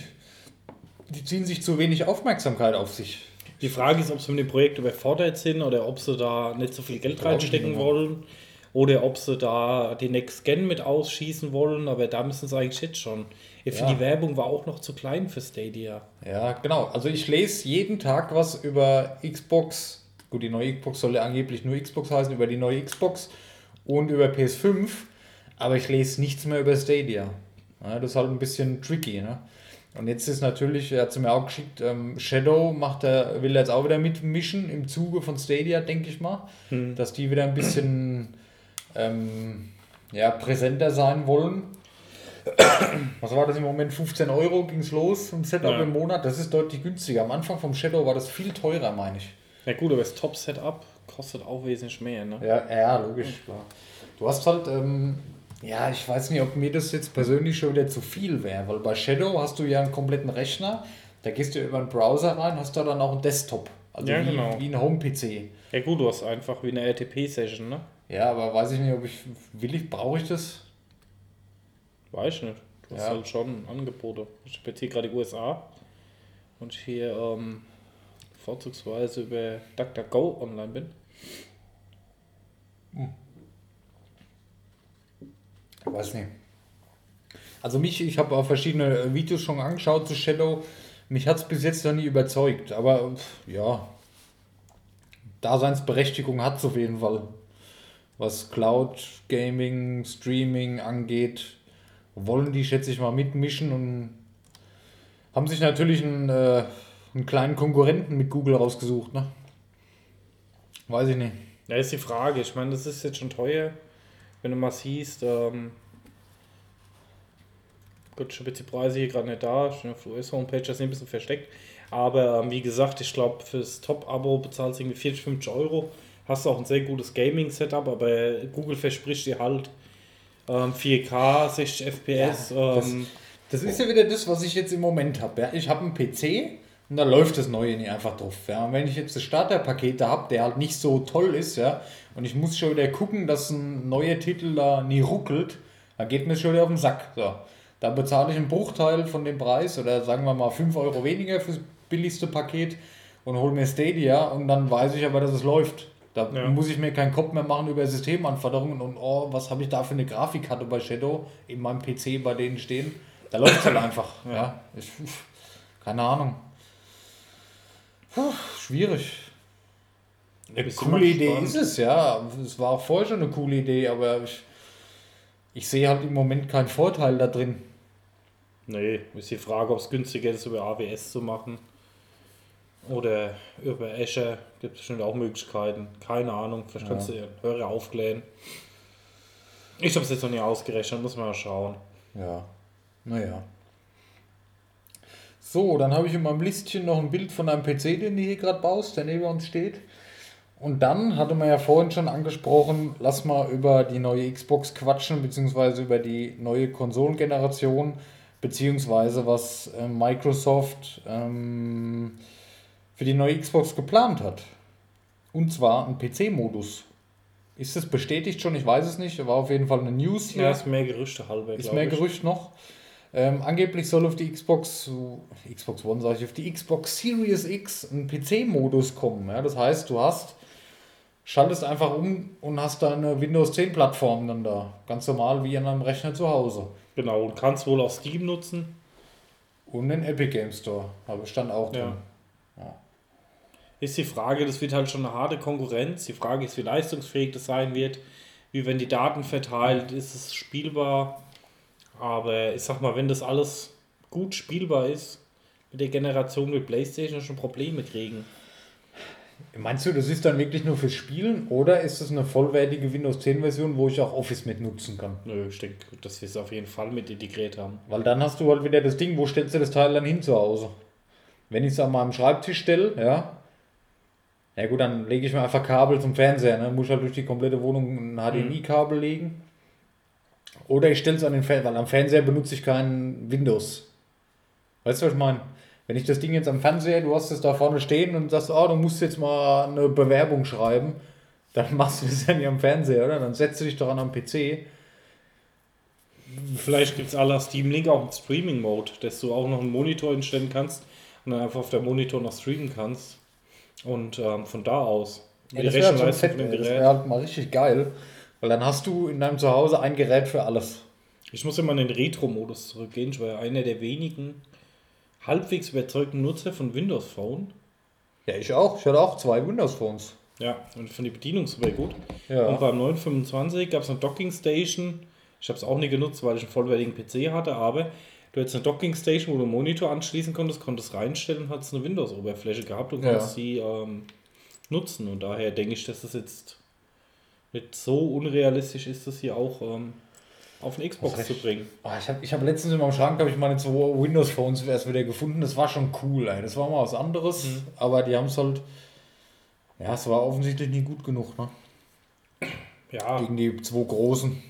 Die ziehen sich zu wenig Aufmerksamkeit auf sich. Die Frage ist, ob sie mit dem Projekt überfordert sind oder ob sie da nicht so viel Geld reinstecken wollen. Oder ob sie da die Next Gen mit ausschießen wollen, aber da müssen sie eigentlich jetzt schon. Ich finde, Ja. die Werbung war auch noch zu klein für Stadia. Ja, genau. Also ich lese jeden Tag was über Xbox. Gut, die neue Xbox soll ja angeblich nur Xbox heißen, über die neue Xbox und über PS5. Aber ich lese nichts mehr über Stadia. Ja, das ist halt ein bisschen tricky. Ne? Und jetzt ist natürlich, er hat es mir auch geschickt, ähm, Shadow macht er, will jetzt auch wieder mitmischen im Zuge von Stadia, denke ich mal. Dass die wieder ein bisschen ähm, ja, präsenter sein wollen. Was war das im Moment? 15 Euro ging es los im Setup Ja. im Monat. Das ist deutlich günstiger. Am Anfang vom Shadow war das viel teurer, meine ich. Ja gut, aber das Top-Setup kostet auch wesentlich mehr, ne? Ja, ja logisch, klar. Du hast halt, ähm, ja, ich weiß nicht, ob mir das jetzt persönlich schon wieder zu viel wäre, weil bei Shadow hast du ja einen kompletten Rechner, da gehst du über einen Browser rein, hast da dann auch einen Desktop. Also Ja, wie, genau. wie ein Home-PC. Ja gut, du hast einfach wie eine RTP-Session, ne? Ja, aber weiß ich nicht, ob ich, will ich, brauche ich das? Weiß ich nicht. Du hast Ja. halt schon Angebote. Ich habe jetzt hier gerade die USA und ich hier ähm, vorzugsweise über DuckDuckGo online bin. Ich weiß nicht. Also mich, ich habe auch verschiedene äh, Videos schon angeschaut zu Shadow. Mich hat es bis jetzt noch nie überzeugt. Aber ja, Daseinsberechtigung hat es auf jeden Fall. Was Cloud Gaming, Streaming angeht, wollen die, schätze ich mal, mitmischen und haben sich natürlich einen, äh, einen kleinen Konkurrenten mit Google rausgesucht. Ne? Weiß ich nicht. Ja, ist die Frage. Ich meine, das ist jetzt schon teuer. Wenn du mal siehst, ähm, gut, jetzt die Preise hier gerade nicht da. Ich bin auf der US-Homepage, das ist ein bisschen versteckt. Aber ähm, wie gesagt, ich glaube, fürs Top-Abo bezahlst du irgendwie 40, 50 Euro. Hast auch ein sehr gutes Gaming-Setup, aber Google verspricht dir halt ähm, 4K, 60 FPS. das- ähm, Das ist ja wieder das, was ich jetzt im Moment habe. Ja. Ich habe einen PC und da läuft das Neue nicht einfach drauf. Ja. Und wenn ich jetzt das Starterpaket da habe, der halt nicht so toll ist, ja, und ich muss schon wieder gucken, dass ein neuer Titel da nie ruckelt, dann geht mir das schon wieder auf den Sack. So. Da bezahle ich einen Bruchteil von dem Preis oder sagen wir mal 5 Euro weniger fürs billigste Paket und hole mir Stadia und dann weiß ich aber, dass es läuft. Da Ja. muss ich mir keinen Kopf mehr machen über Systemanforderungen und oh, was habe ich da für eine Grafikkarte bei Shadow in meinem PC bei denen stehen. Da läuft es halt einfach. ja. Ich, keine Ahnung. Puh, schwierig. Eine Bist du coole Idee ist es, ja. Es war auch vorher schon eine coole Idee, aber ich, ich sehe halt im Moment keinen Vorteil da drin. Nee, ist die Frage, ob es günstiger ist, über AWS zu machen. Oder über Azure gibt es bestimmt auch Möglichkeiten. Keine Ahnung, vielleicht kannst du den Hörer aufklären. Ich habe es jetzt noch nie ausgerechnet, muss man mal schauen. Ja, naja. So, dann habe ich in meinem Listchen noch ein Bild von einem PC, den du hier gerade baust, der neben uns steht. Und dann hatte man ja vorhin schon angesprochen, lass mal über die neue Xbox quatschen, beziehungsweise über die neue Konsolengeneration. beziehungsweise was äh, Microsoft ähm, für die neue Xbox geplant hat. Und zwar ein PC-Modus. Ist das bestätigt schon? Ich weiß es nicht. War auf jeden Fall eine News hier. Ja, ist mehr Gerüchte halber. Ist mehr ich. Gerücht noch. Ähm, angeblich soll auf die Xbox, Xbox One sage ich, auf die Xbox Series X ein PC-Modus kommen. Ja? Das heißt, du hast, schaltest einfach um und hast deine Windows 10 Plattform dann da. Ganz normal wie an einem Rechner zu Hause. Genau, und kannst wohl auch Steam nutzen. Und den Epic Game Store, habe stand auch drin. Ja. Ist die Frage, das wird halt schon eine harte Konkurrenz. Die Frage ist, wie leistungsfähig das sein wird. Wie werden die Daten verteilt? Ist es spielbar? Aber ich sag mal, wenn das alles gut spielbar ist, mit der Generation mit PlayStation schon Probleme kriegen. Meinst du, das ist dann wirklich nur fürs Spielen oder ist es eine vollwertige Windows 10 Version, wo ich auch Office mit nutzen kann? Nö, ich denke, dass wir es auf jeden Fall mit integriert haben. Weil dann hast du halt wieder das Ding, wo stellst du das Teil dann hin zu Hause? Wenn ich es an meinem Schreibtisch stelle, ja. Ja gut, dann lege ich mir einfach Kabel zum Fernseher, ne? Muss ich halt durch die komplette Wohnung ein HDMI-Kabel legen. Oder ich stelle es an den Fernseher, weil am Fernseher benutze ich kein Windows. Weißt du, was ich meine? Wenn ich das Ding jetzt am Fernseher, du hast es da vorne stehen und sagst, oh, du musst jetzt mal eine Bewerbung schreiben, dann machst du das ja nicht am Fernseher, oder? Dann setzt du dich doch an am PC. Vielleicht gibt es la Steam Link auch einen Streaming-Mode, dass du auch noch einen Monitor instellen kannst und dann einfach auf der Monitor noch streamen kannst. Und ähm, von da aus. Ja, die das wäre fett, das Gerät. wäre halt mal richtig geil. Weil dann hast du in deinem Zuhause ein Gerät für alles. Ich muss immer in den Retro-Modus zurückgehen. Ich war ja einer der wenigen halbwegs überzeugten Nutzer von Windows Phone. Ja, ich auch. Ich hatte auch zwei Windows-Phones. Ja, und ich fand die Bedienung super gut. Ja. Und beim 925 gab es eine Docking Station. Ich habe es auch nie genutzt, weil ich einen vollwertigen PC hatte, aber du hättest eine Docking Station, wo du einen Monitor anschließen konntest, konntest reinstellen und hattest eine Windows-Oberfläche gehabt und konntest sie ähm, nutzen. Und daher denke ich, dass das jetzt nicht so unrealistisch ist, das hier auch ähm, auf eine Xbox zu bringen. Ah, ich habe ich hab letztens in meinem Schrank habe ich meine zwei Windows-Phones erst wieder gefunden. Das war schon cool, ey. Das war mal was anderes. Aber die haben es halt. Ja, es war offensichtlich nie gut genug, ne? Ja, Gegen die zwei großen.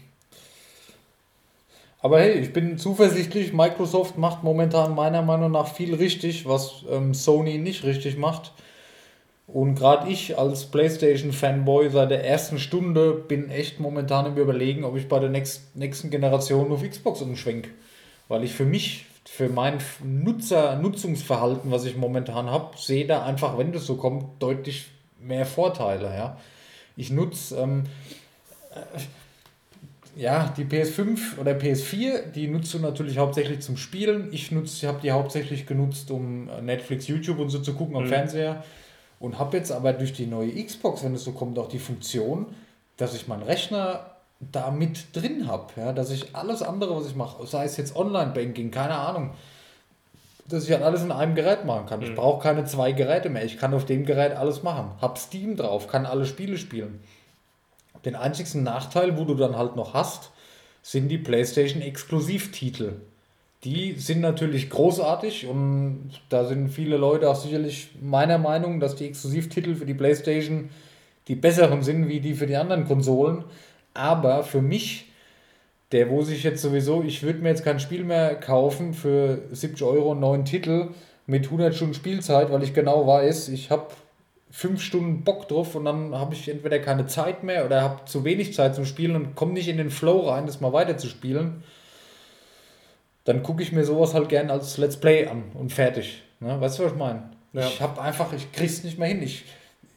Aber hey, ich bin zuversichtlich, Microsoft macht momentan meiner Meinung nach viel richtig, was ähm, Sony nicht richtig macht. Und gerade ich als PlayStation-Fanboy seit der ersten Stunde bin echt momentan im Überlegen, ob ich bei der nächst, nächsten Generation auf Xbox umschwenk. Weil ich für mich, für mein Nutzer, Nutzungsverhalten, was ich momentan habe, sehe da einfach, wenn das so kommt, deutlich mehr Vorteile. Ja? Ich nutze ähm, ja, die PS5 oder PS4, die nutzt du natürlich hauptsächlich zum Spielen. Ich nutze, habe die hauptsächlich genutzt, um Netflix, YouTube und so zu gucken am Mhm. Fernseher. Und habe jetzt aber durch die neue Xbox, wenn es so kommt, auch die Funktion, dass ich meinen Rechner da mit drin habe. Ja, dass ich alles andere, was ich mache, sei es jetzt Online-Banking, keine Ahnung, dass ich halt alles in einem Gerät machen kann. Ich brauche keine zwei Geräte mehr. Ich kann auf dem Gerät alles machen. Hab Steam drauf, kann alle Spiele spielen. Den einzigsten Nachteil, wo du dann halt noch hast, sind die PlayStation Exklusivtitel. Die sind natürlich großartig und da sind viele Leute auch sicherlich meiner Meinung, dass die Exklusivtitel für die PlayStation die besseren sind wie die für die anderen Konsolen. Aber für mich, der wo sich jetzt sowieso, ich würde mir jetzt kein Spiel mehr kaufen für 70 Euro einen neuen Titel mit 100 Stunden Spielzeit, weil ich genau weiß, ich habe fünf Stunden Bock drauf und dann habe ich entweder keine Zeit mehr oder habe zu wenig Zeit zum Spielen und komme nicht in den Flow rein, das mal weiter zu spielen. Dann gucke ich mir sowas halt gern als Let's Play an und fertig. Ne? Weißt du, was ich meine? Ja. Ich habe einfach, ich krieg's nicht mehr hin. Ich,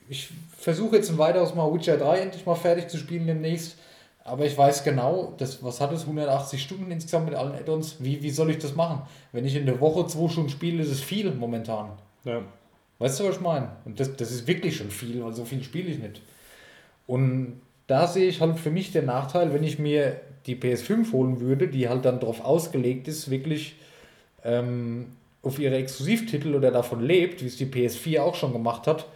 ich versuche jetzt ein weiteres Mal Witcher 3 endlich mal fertig zu spielen demnächst. Aber ich weiß genau, das, was hat es, 180 Stunden insgesamt mit allen Add-ons. Wie, wie soll ich das machen? Wenn ich in der Woche zwei Stunden spiele, ist es viel momentan. ja. Weißt du, was ich meine? Und das, das ist wirklich schon viel, weil so viel spiele ich nicht. Und da sehe ich halt für mich den Nachteil, wenn ich mir die PS5 holen würde, die halt dann darauf ausgelegt ist, wirklich ähm, auf ihre Exklusivtitel oder davon lebt, wie es die PS4 auch schon gemacht hat,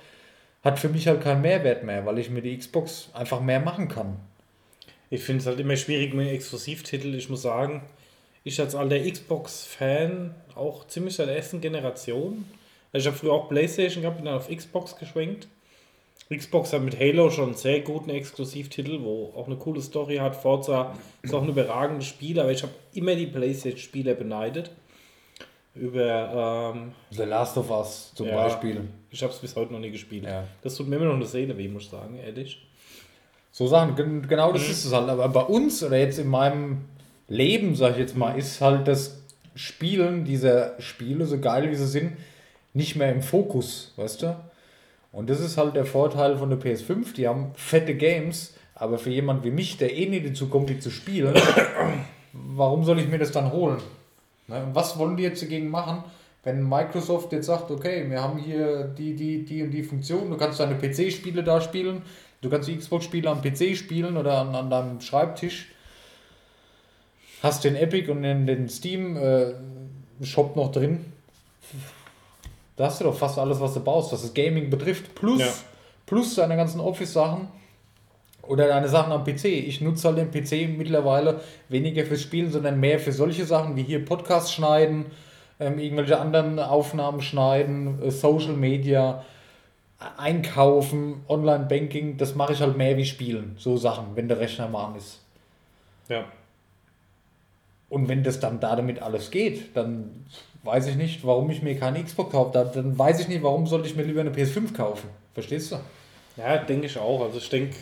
hat für mich halt keinen Mehrwert mehr, weil ich mir die Xbox einfach mehr machen kann. Ich finde es halt immer schwierig mit Exklusivtitel. Ich muss sagen, ich als alter Xbox-Fan, auch ziemlich seit der ersten Generation. Also ich habe früher auch Playstation gehabt, bin dann auf Xbox geschwenkt. Xbox hat mit Halo schon einen sehr guten Exklusivtitel, wo auch eine coole Story hat. Forza ist auch ein überragendes Spiel, aber ich habe immer die PlayStation-Spieler beneidet. Über. Ähm, The Last of Us zum ja, Beispiel. Ich habe es bis heute noch nie gespielt. Ja. Das tut mir immer noch eine Seele weh, muss ich sagen, ehrlich. So Sachen, gen- genau Mhm. das ist es halt. Aber bei uns oder jetzt in meinem Leben, sag ich jetzt mal, ist halt das Spielen dieser Spiele, so geil wie sie sind, nicht mehr im Fokus, weißt du? Und das ist halt der Vorteil von der PS5. Die haben fette Games, aber für jemand wie mich, der eh nicht dazu kommt, die zu spielen, warum soll ich mir das dann holen? Ne? Was wollen die jetzt dagegen machen, wenn Microsoft jetzt sagt, okay, wir haben hier die, die, die und die Funktion, du kannst deine PC-Spiele da spielen, du kannst die Xbox-Spiele am PC spielen oder an, an deinem Schreibtisch, hast den Epic und den, den Steam-Shop noch drin. Da hast du doch fast alles, was du baust, was das Gaming betrifft, plus, Ja. plus deine ganzen Office-Sachen oder deine Sachen am PC. Ich nutze halt den PC mittlerweile weniger fürs Spielen, sondern mehr für solche Sachen wie hier Podcasts schneiden, ähm, irgendwelche anderen Aufnahmen schneiden, äh, Social Media, äh, Einkaufen, Online-Banking. Das mache ich halt mehr wie Spielen. So Sachen, wenn der Rechner mal an ist. Ja. Und wenn das dann da damit alles geht, dann weiß ich nicht, warum ich mir keine Xbox kaufe. Da- Dann weiß ich nicht, warum sollte ich mir lieber eine PS5 kaufen. Verstehst du? Ja, denke ich auch. Also ich denke,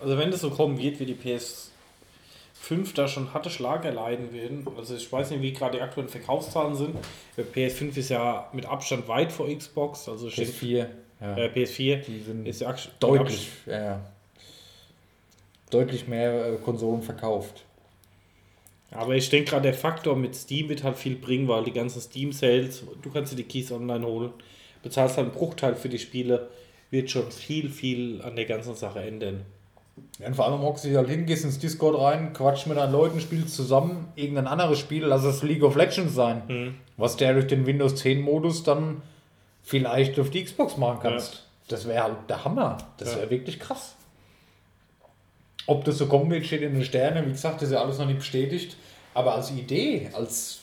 also wenn das so kommen wird, wie die PS5 da schon harte Schlag erleiden werden, also ich weiß nicht, wie gerade die aktuellen Verkaufszahlen sind. Der PS5 ist ja mit Abstand weit vor Xbox, also ich denke, PS4, ja. äh, PS4 die sind ist ja deutlich, ja, ja. deutlich mehr äh, Konsolen verkauft. Aber ich denke gerade, der Faktor mit Steam wird halt viel bringen, weil die ganzen Steam-Sales, du kannst dir die Keys online holen, bezahlst halt einen Bruchteil für die Spiele, wird schon viel, viel an der ganzen Sache ändern. Ja, und vor allem hockst du dich halt hin, gehst ins Discord rein, quatsch mit deinen Leuten, spielst zusammen irgendein anderes Spiel, lass es League of Legends sein, was der durch den Windows 10 Modus dann vielleicht auf die Xbox machen kannst. Das wäre halt der Hammer. Das Ja. wäre wirklich krass. Ob das so kommen wird, steht in den Sternen. Wie gesagt, das ist ja alles noch nicht bestätigt. Aber als Idee, als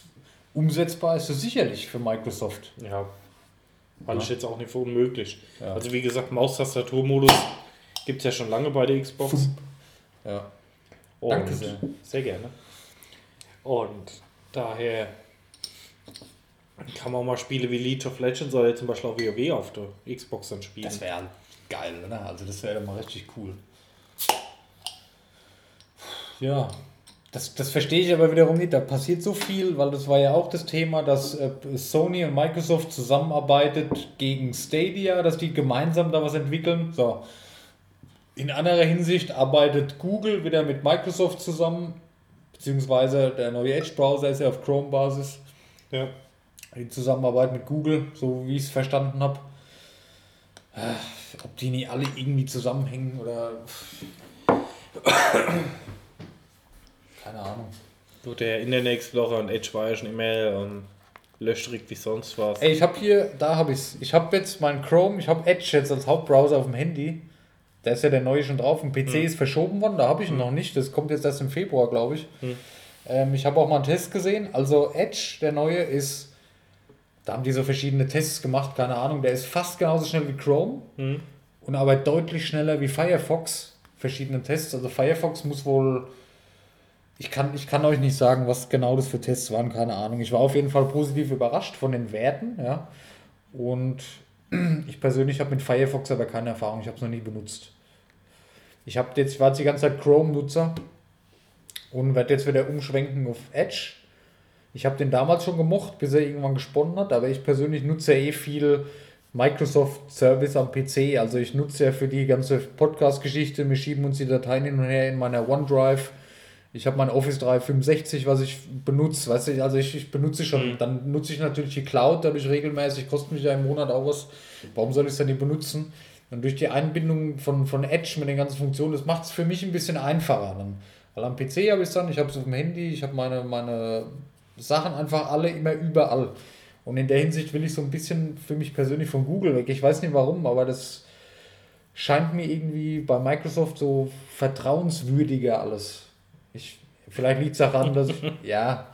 umsetzbar ist es sicherlich für Microsoft. Ja. Halte ich jetzt auch nicht für unmöglich. Ja. Also wie gesagt, Maustastaturmodus gibt es ja schon lange bei der Xbox. Ja. Und Danke sehr. Sehr gerne. Und daher kann man auch mal Spiele wie League of Legends oder zum Beispiel auch WoW auf der Xbox dann spielen. Das wäre geil, oder? Also das wäre mal richtig cool. Ja, das, das verstehe ich aber wiederum nicht. Da passiert so viel, weil das war ja auch das Thema, dass äh, Sony und Microsoft zusammenarbeitet gegen Stadia, dass die gemeinsam da was entwickeln. So. In anderer Hinsicht arbeitet Google wieder mit Microsoft zusammen, beziehungsweise der neue Edge-Browser ist ja auf Chrome-Basis ja. in Zusammenarbeit mit Google, so wie ich es verstanden habe. Ob die nicht alle irgendwie zusammenhängen oder. Keine Ahnung. So der Internet Explorer und Edge war ja schon immer ähm, löchrig wie sonst was. Ey, ich habe hier, da habe ich es. Ich habe jetzt meinen Chrome, ich habe Edge jetzt als Hauptbrowser auf dem Handy. Da ist ja der neue schon drauf. Ein PC ist verschoben worden, da habe ich ihn noch nicht. Das kommt jetzt erst im Februar, glaube ich. Ähm, ich habe auch mal einen Test gesehen. Also Edge, der neue, ist. Da haben die so verschiedene Tests gemacht, keine Ahnung. Der ist fast genauso schnell wie Chrome und aber deutlich schneller wie Firefox. Verschiedene Tests. Also Firefox muss wohl. Ich kann, ich kann euch nicht sagen, was genau das für Tests waren, keine Ahnung. Ich war auf jeden Fall positiv überrascht von den Werten, ja. Und ich persönlich habe mit Firefox aber keine Erfahrung, ich habe es noch nie benutzt. Ich habe jetzt, war jetzt die ganze Zeit Chrome-Nutzer und werde jetzt wieder umschwenken auf Edge. Ich habe den damals schon gemocht, bis er irgendwann gesponnen hat, aber ich persönlich nutze ja eh viel Microsoft Service am PC. Also ich nutze ja für die ganze Podcast-Geschichte, wir schieben uns die Dateien hin und her in meiner OneDrive. Ich habe mein Office 365, was ich benutze, weißt du, also ich, ich benutze schon, dann nutze ich natürlich die Cloud dadurch regelmäßig, kostet mich ja im Monat auch was. Warum soll ich es dann nicht benutzen? Und durch die Einbindung von, von Edge mit den ganzen Funktionen, das macht es für mich ein bisschen einfacher. Dann. Weil am PC habe ich es dann, ich habe es auf dem Handy, ich habe meine, meine Sachen einfach alle immer überall. Und in der Hinsicht will ich so ein bisschen für mich persönlich von Google weg. Ich weiß nicht warum, aber das scheint mir irgendwie bei Microsoft so vertrauenswürdiger alles. Ich, vielleicht liegt es daran, dass ich, ja,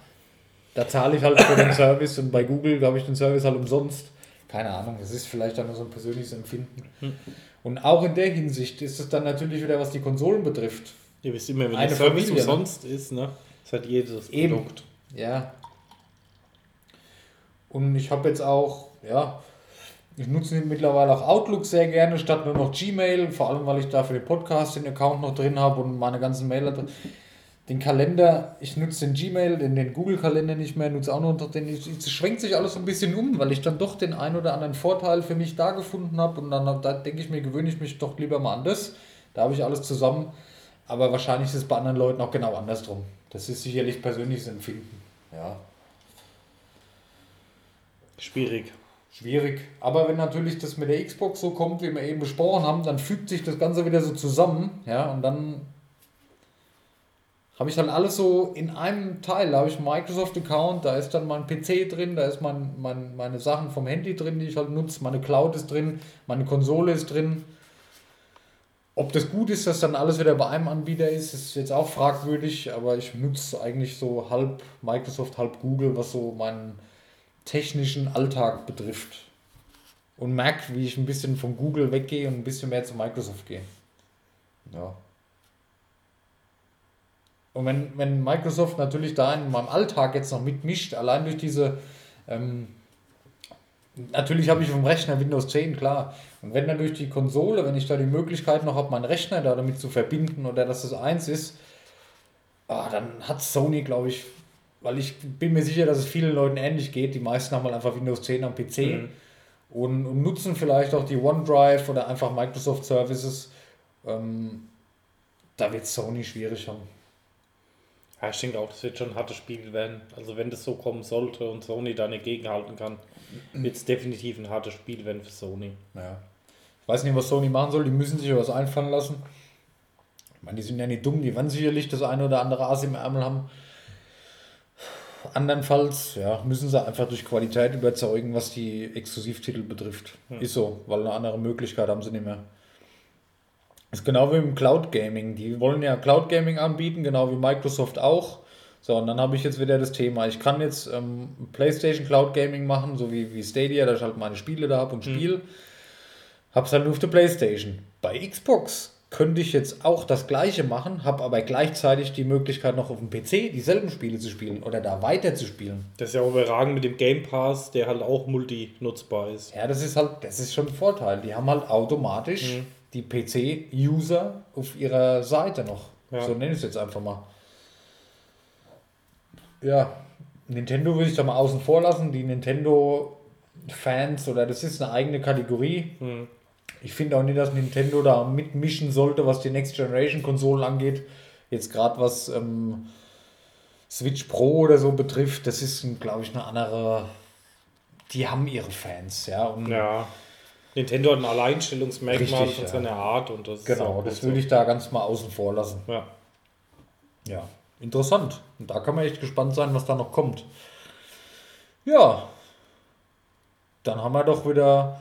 da zahle ich halt für den Service und bei Google habe ich den Service halt umsonst. Keine Ahnung, das ist vielleicht dann nur so ein persönliches Empfinden. Und auch in der Hinsicht ist es dann natürlich wieder, was die Konsolen betrifft. Ihr wisst immer, wenn Eine der Service Familie, ne? umsonst ist, ne? Das hat jedes Eben. Produkt. Ja. Und ich habe jetzt auch, ja, ich nutze mittlerweile auch Outlook sehr gerne, statt nur noch Gmail, vor allem weil ich da für den Podcast den Account noch drin habe und meine ganzen Mail den Kalender, ich nutze den Gmail, den, den Google-Kalender nicht mehr, nutze auch nur noch den, es schwenkt sich alles so ein bisschen um, weil ich dann doch den ein oder anderen Vorteil für mich da gefunden habe und dann da denke ich mir, gewöhne ich mich doch lieber mal an das. Da habe ich alles zusammen, aber wahrscheinlich ist es bei anderen Leuten auch genau andersrum. Das ist sicherlich persönliches Empfinden. Ja, Schwierig. schwierig. Aber wenn natürlich das mit der Xbox so kommt, wie wir eben besprochen haben, dann fügt sich das Ganze wieder so zusammen. Ja, und dann habe ich halt alles so in einem Teil. Da habe ich einen Microsoft-Account, da ist dann mein PC drin, da ist mein, mein, meine Sachen vom Handy drin, die ich halt nutze, meine Cloud ist drin, meine Konsole ist drin. Ob das gut ist, dass dann alles wieder bei einem Anbieter ist, ist jetzt auch fragwürdig, aber ich nutze eigentlich so halb Microsoft, halb Google, was so meinen technischen Alltag betrifft. Und merke, wie ich ein bisschen von Google weggehe und ein bisschen mehr zu Microsoft gehe. Ja. Und wenn, wenn Microsoft natürlich da in meinem Alltag jetzt noch mitmischt, allein durch diese, ähm, natürlich habe ich dem Rechner Windows 10, klar. Und wenn dann durch die Konsole, wenn ich da die Möglichkeit noch habe, meinen Rechner da damit zu verbinden oder dass es eins ist, ah, dann hat Sony, glaube ich, weil ich bin mir sicher, dass es vielen Leuten ähnlich geht. Die meisten haben halt einfach Windows 10 am PC Mhm. und, und nutzen vielleicht auch die OneDrive oder einfach Microsoft Services. Ähm, da wird Sony schwierig haben. Ja, ich denke auch, das wird schon ein hartes Spiel werden. Also wenn das so kommen sollte und Sony da nicht gegenhalten kann, wird es definitiv ein hartes Spiel werden für Sony. Ja. Ich weiß nicht, was Sony machen soll. Die müssen sich was einfallen lassen. Ich meine, die sind ja nicht dumm. Die werden sicherlich das eine oder andere Aas im Ärmel haben. Andernfalls ja, müssen sie einfach durch Qualität überzeugen, was die Exklusivtitel betrifft. Ist so, weil eine andere Möglichkeit haben sie nicht mehr. Ist genau wie im Cloud Gaming. Die wollen ja Cloud Gaming anbieten, genau wie Microsoft auch. So, und dann habe ich jetzt wieder das Thema. Ich kann jetzt ähm, PlayStation Cloud Gaming machen, so wie, wie Stadia, dass ich halt meine Spiele da habe und spiele. Hab's halt nur auf der PlayStation. Bei Xbox könnte ich jetzt auch das gleiche machen, habe aber gleichzeitig die Möglichkeit noch auf dem PC dieselben Spiele zu spielen oder da weiter zu spielen. Das ist ja auch überragend mit dem Game Pass, der halt auch multi-nutzbar ist. Ja, das ist halt, das ist schon ein Vorteil. Die haben halt automatisch die PC-User auf ihrer Seite noch. Ja. So nenne ich es jetzt einfach mal. Ja, Nintendo will ich da mal außen vor lassen. Die Nintendo-Fans oder das ist eine eigene Kategorie. Ich finde auch nicht, dass Nintendo da mitmischen sollte, was die Next Generation Konsolen angeht. Jetzt gerade was ähm, Switch Pro oder so betrifft, das ist, glaube ich, eine andere. Die haben ihre Fans, ja. Und Ja. Nintendo hat ein Alleinstellungsmerkmal Richtig, von ja. seiner Art und das Genau, das würde ich da ganz mal außen vor lassen. Ja. Ja, interessant. Und da kann man echt gespannt sein, was da noch kommt. Ja, dann haben wir doch wieder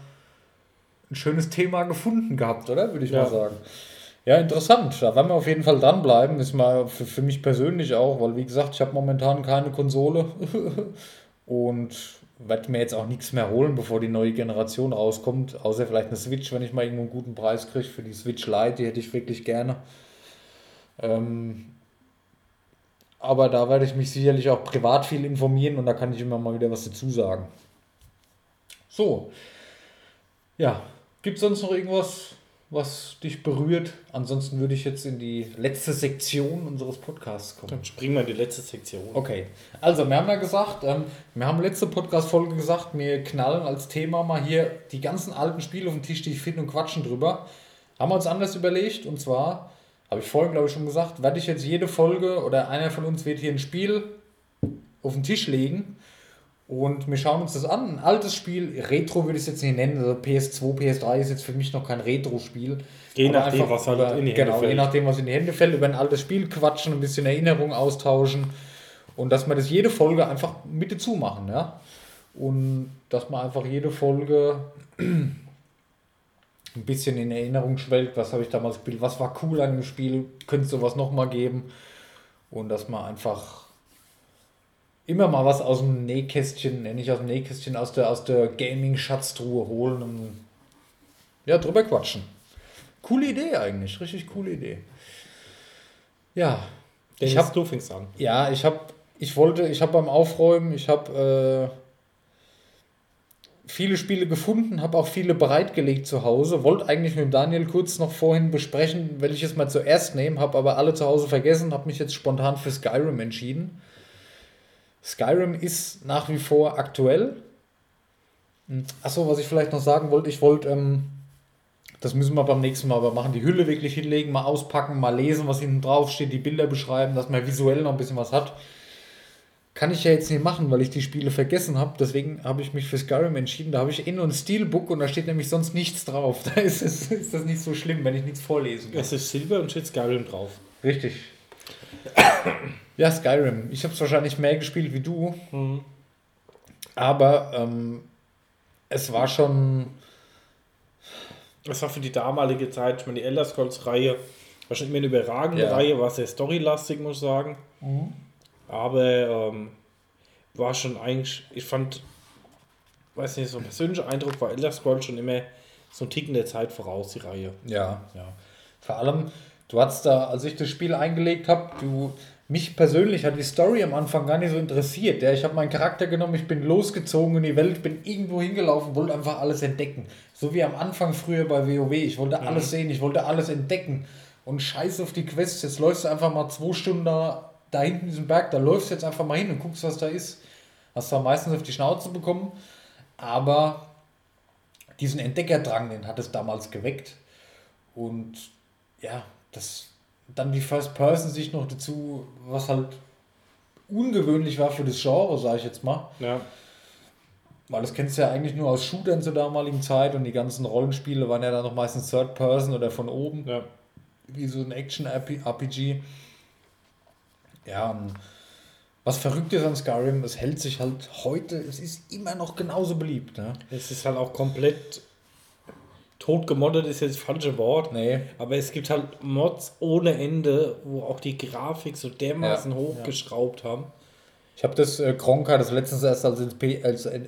ein schönes Thema gefunden gehabt, oder? Würde ich Ja. mal sagen. Ja, interessant. Da werden wir auf jeden Fall dranbleiben. Ist mal für, für mich persönlich auch, weil wie gesagt, ich habe momentan keine Konsole und werde mir jetzt auch nichts mehr holen, bevor die neue Generation rauskommt. Außer vielleicht eine Switch, wenn ich mal irgendwo einen guten Preis kriege für die Switch Lite, die hätte ich wirklich gerne. Ähm, aber da werde ich mich sicherlich auch privat viel informieren und da kann ich immer mal wieder was dazu sagen. So. Ja, gibt es sonst noch irgendwas, was dich berührt? Ansonsten würde ich jetzt in die letzte Sektion unseres Podcasts kommen. Dann springen wir in die letzte Sektion. Okay, also wir haben ja gesagt, ähm, wir haben letzte Podcast-Folge gesagt, wir knallen als Thema mal hier die ganzen alten Spiele auf den Tisch, die ich finde und quatschen drüber. Haben wir uns anders überlegt und zwar, habe ich vorhin glaube ich schon gesagt, werde ich jetzt jede Folge oder einer von uns wird hier ein Spiel auf den Tisch legen und wir schauen uns das an. Ein altes Spiel, Retro würde ich es jetzt nicht nennen, also PS2, PS3 ist jetzt für mich noch kein Retro-Spiel. Je nachdem, was halt über, in die Hände Genau, je fällt. nachdem, was in die Hände fällt, über ein altes Spiel quatschen, ein bisschen Erinnerung austauschen und dass wir das jede Folge einfach mit dazu machen, ja. Und dass man einfach jede Folge ein bisschen in Erinnerung schwelgt, was habe ich damals gespielt, was war cool an dem Spiel, könnte es sowas nochmal geben und dass man einfach immer mal was aus dem Nähkästchen, äh, nicht aus dem Nähkästchen, aus der, aus der Gaming-Schatztruhe holen und ja, drüber quatschen. Coole Idee eigentlich, richtig coole Idee. Ja. Dennis, ich habe du fängst an. ja, ich habe, ich wollte, ich habe beim Aufräumen, ich habe äh, viele Spiele gefunden, habe auch viele bereitgelegt zu Hause. Wollte eigentlich mit Daniel kurz noch vorhin besprechen, welches mal zuerst nehmen, habe aber alle zu Hause vergessen, habe mich jetzt spontan für Skyrim entschieden. Skyrim ist nach wie vor aktuell. Achso, was ich vielleicht noch sagen wollte, ich wollte, ähm, das müssen wir beim nächsten Mal aber machen, die Hülle wirklich hinlegen, mal auspacken, mal lesen, was hinten drauf steht, die Bilder beschreiben, dass man visuell noch ein bisschen was hat. Kann ich ja jetzt nicht machen, weil ich die Spiele vergessen habe. Deswegen habe ich mich für Skyrim entschieden. Da habe ich eh nur ein Steelbook und da steht nämlich sonst nichts drauf. Da ist, es, ist das nicht so schlimm, wenn ich nichts vorlesen kann. Es ist Silber und steht Skyrim drauf. Richtig. Ja, Skyrim. Ich habe es wahrscheinlich mehr gespielt wie du. Aber ähm, es war schon. Das war für die damalige Zeit, ich meine, die Elder Scrolls-Reihe war schon immer eine überragende Ja. Reihe, war sehr storylastig, muss ich sagen. Aber ähm, war schon eigentlich, ich fand, weiß nicht, so ein persönlicher Eindruck war Elder Scrolls schon immer so ein Ticken der Zeit voraus, die Reihe. Ja, ja. Vor allem, du hattest da, als ich das Spiel eingelegt habe, du. Mich persönlich hat die Story am Anfang gar nicht so interessiert. Ja, ich habe meinen Charakter genommen, ich bin losgezogen in die Welt, bin irgendwo hingelaufen, wollte einfach alles entdecken. So wie am Anfang früher bei WoW. Ich wollte alles sehen, ich wollte alles entdecken. Und scheiß auf die Quests. Jetzt läufst du einfach mal zwei Stunden da, da hinten in diesem Berg, da läufst du jetzt einfach mal hin und guckst, was da ist. Hast zwar meistens auf die Schnauze bekommen, aber diesen Entdeckerdrang, den hat es damals geweckt. Und ja, das dann die First Person sich noch dazu, was halt ungewöhnlich war für das Genre, sage ich jetzt mal. Ja. Weil das kennst du ja eigentlich nur aus Shootern zur damaligen Zeit und die ganzen Rollenspiele waren ja dann noch meistens Third Person oder von oben, ja. wie so ein Action-RPG. Ja, was verrückt ist an Skyrim, es hält sich halt heute, es ist immer noch genauso beliebt. Ne? Es ist halt auch komplett tot gemoddet, ist jetzt das falsche Wort. Nee. Aber es gibt halt Mods ohne Ende, wo auch die Grafik so dermaßen Ja, hochgeschraubt haben. Ich habe das äh, Kronka das letztens erst als LP, als, äh,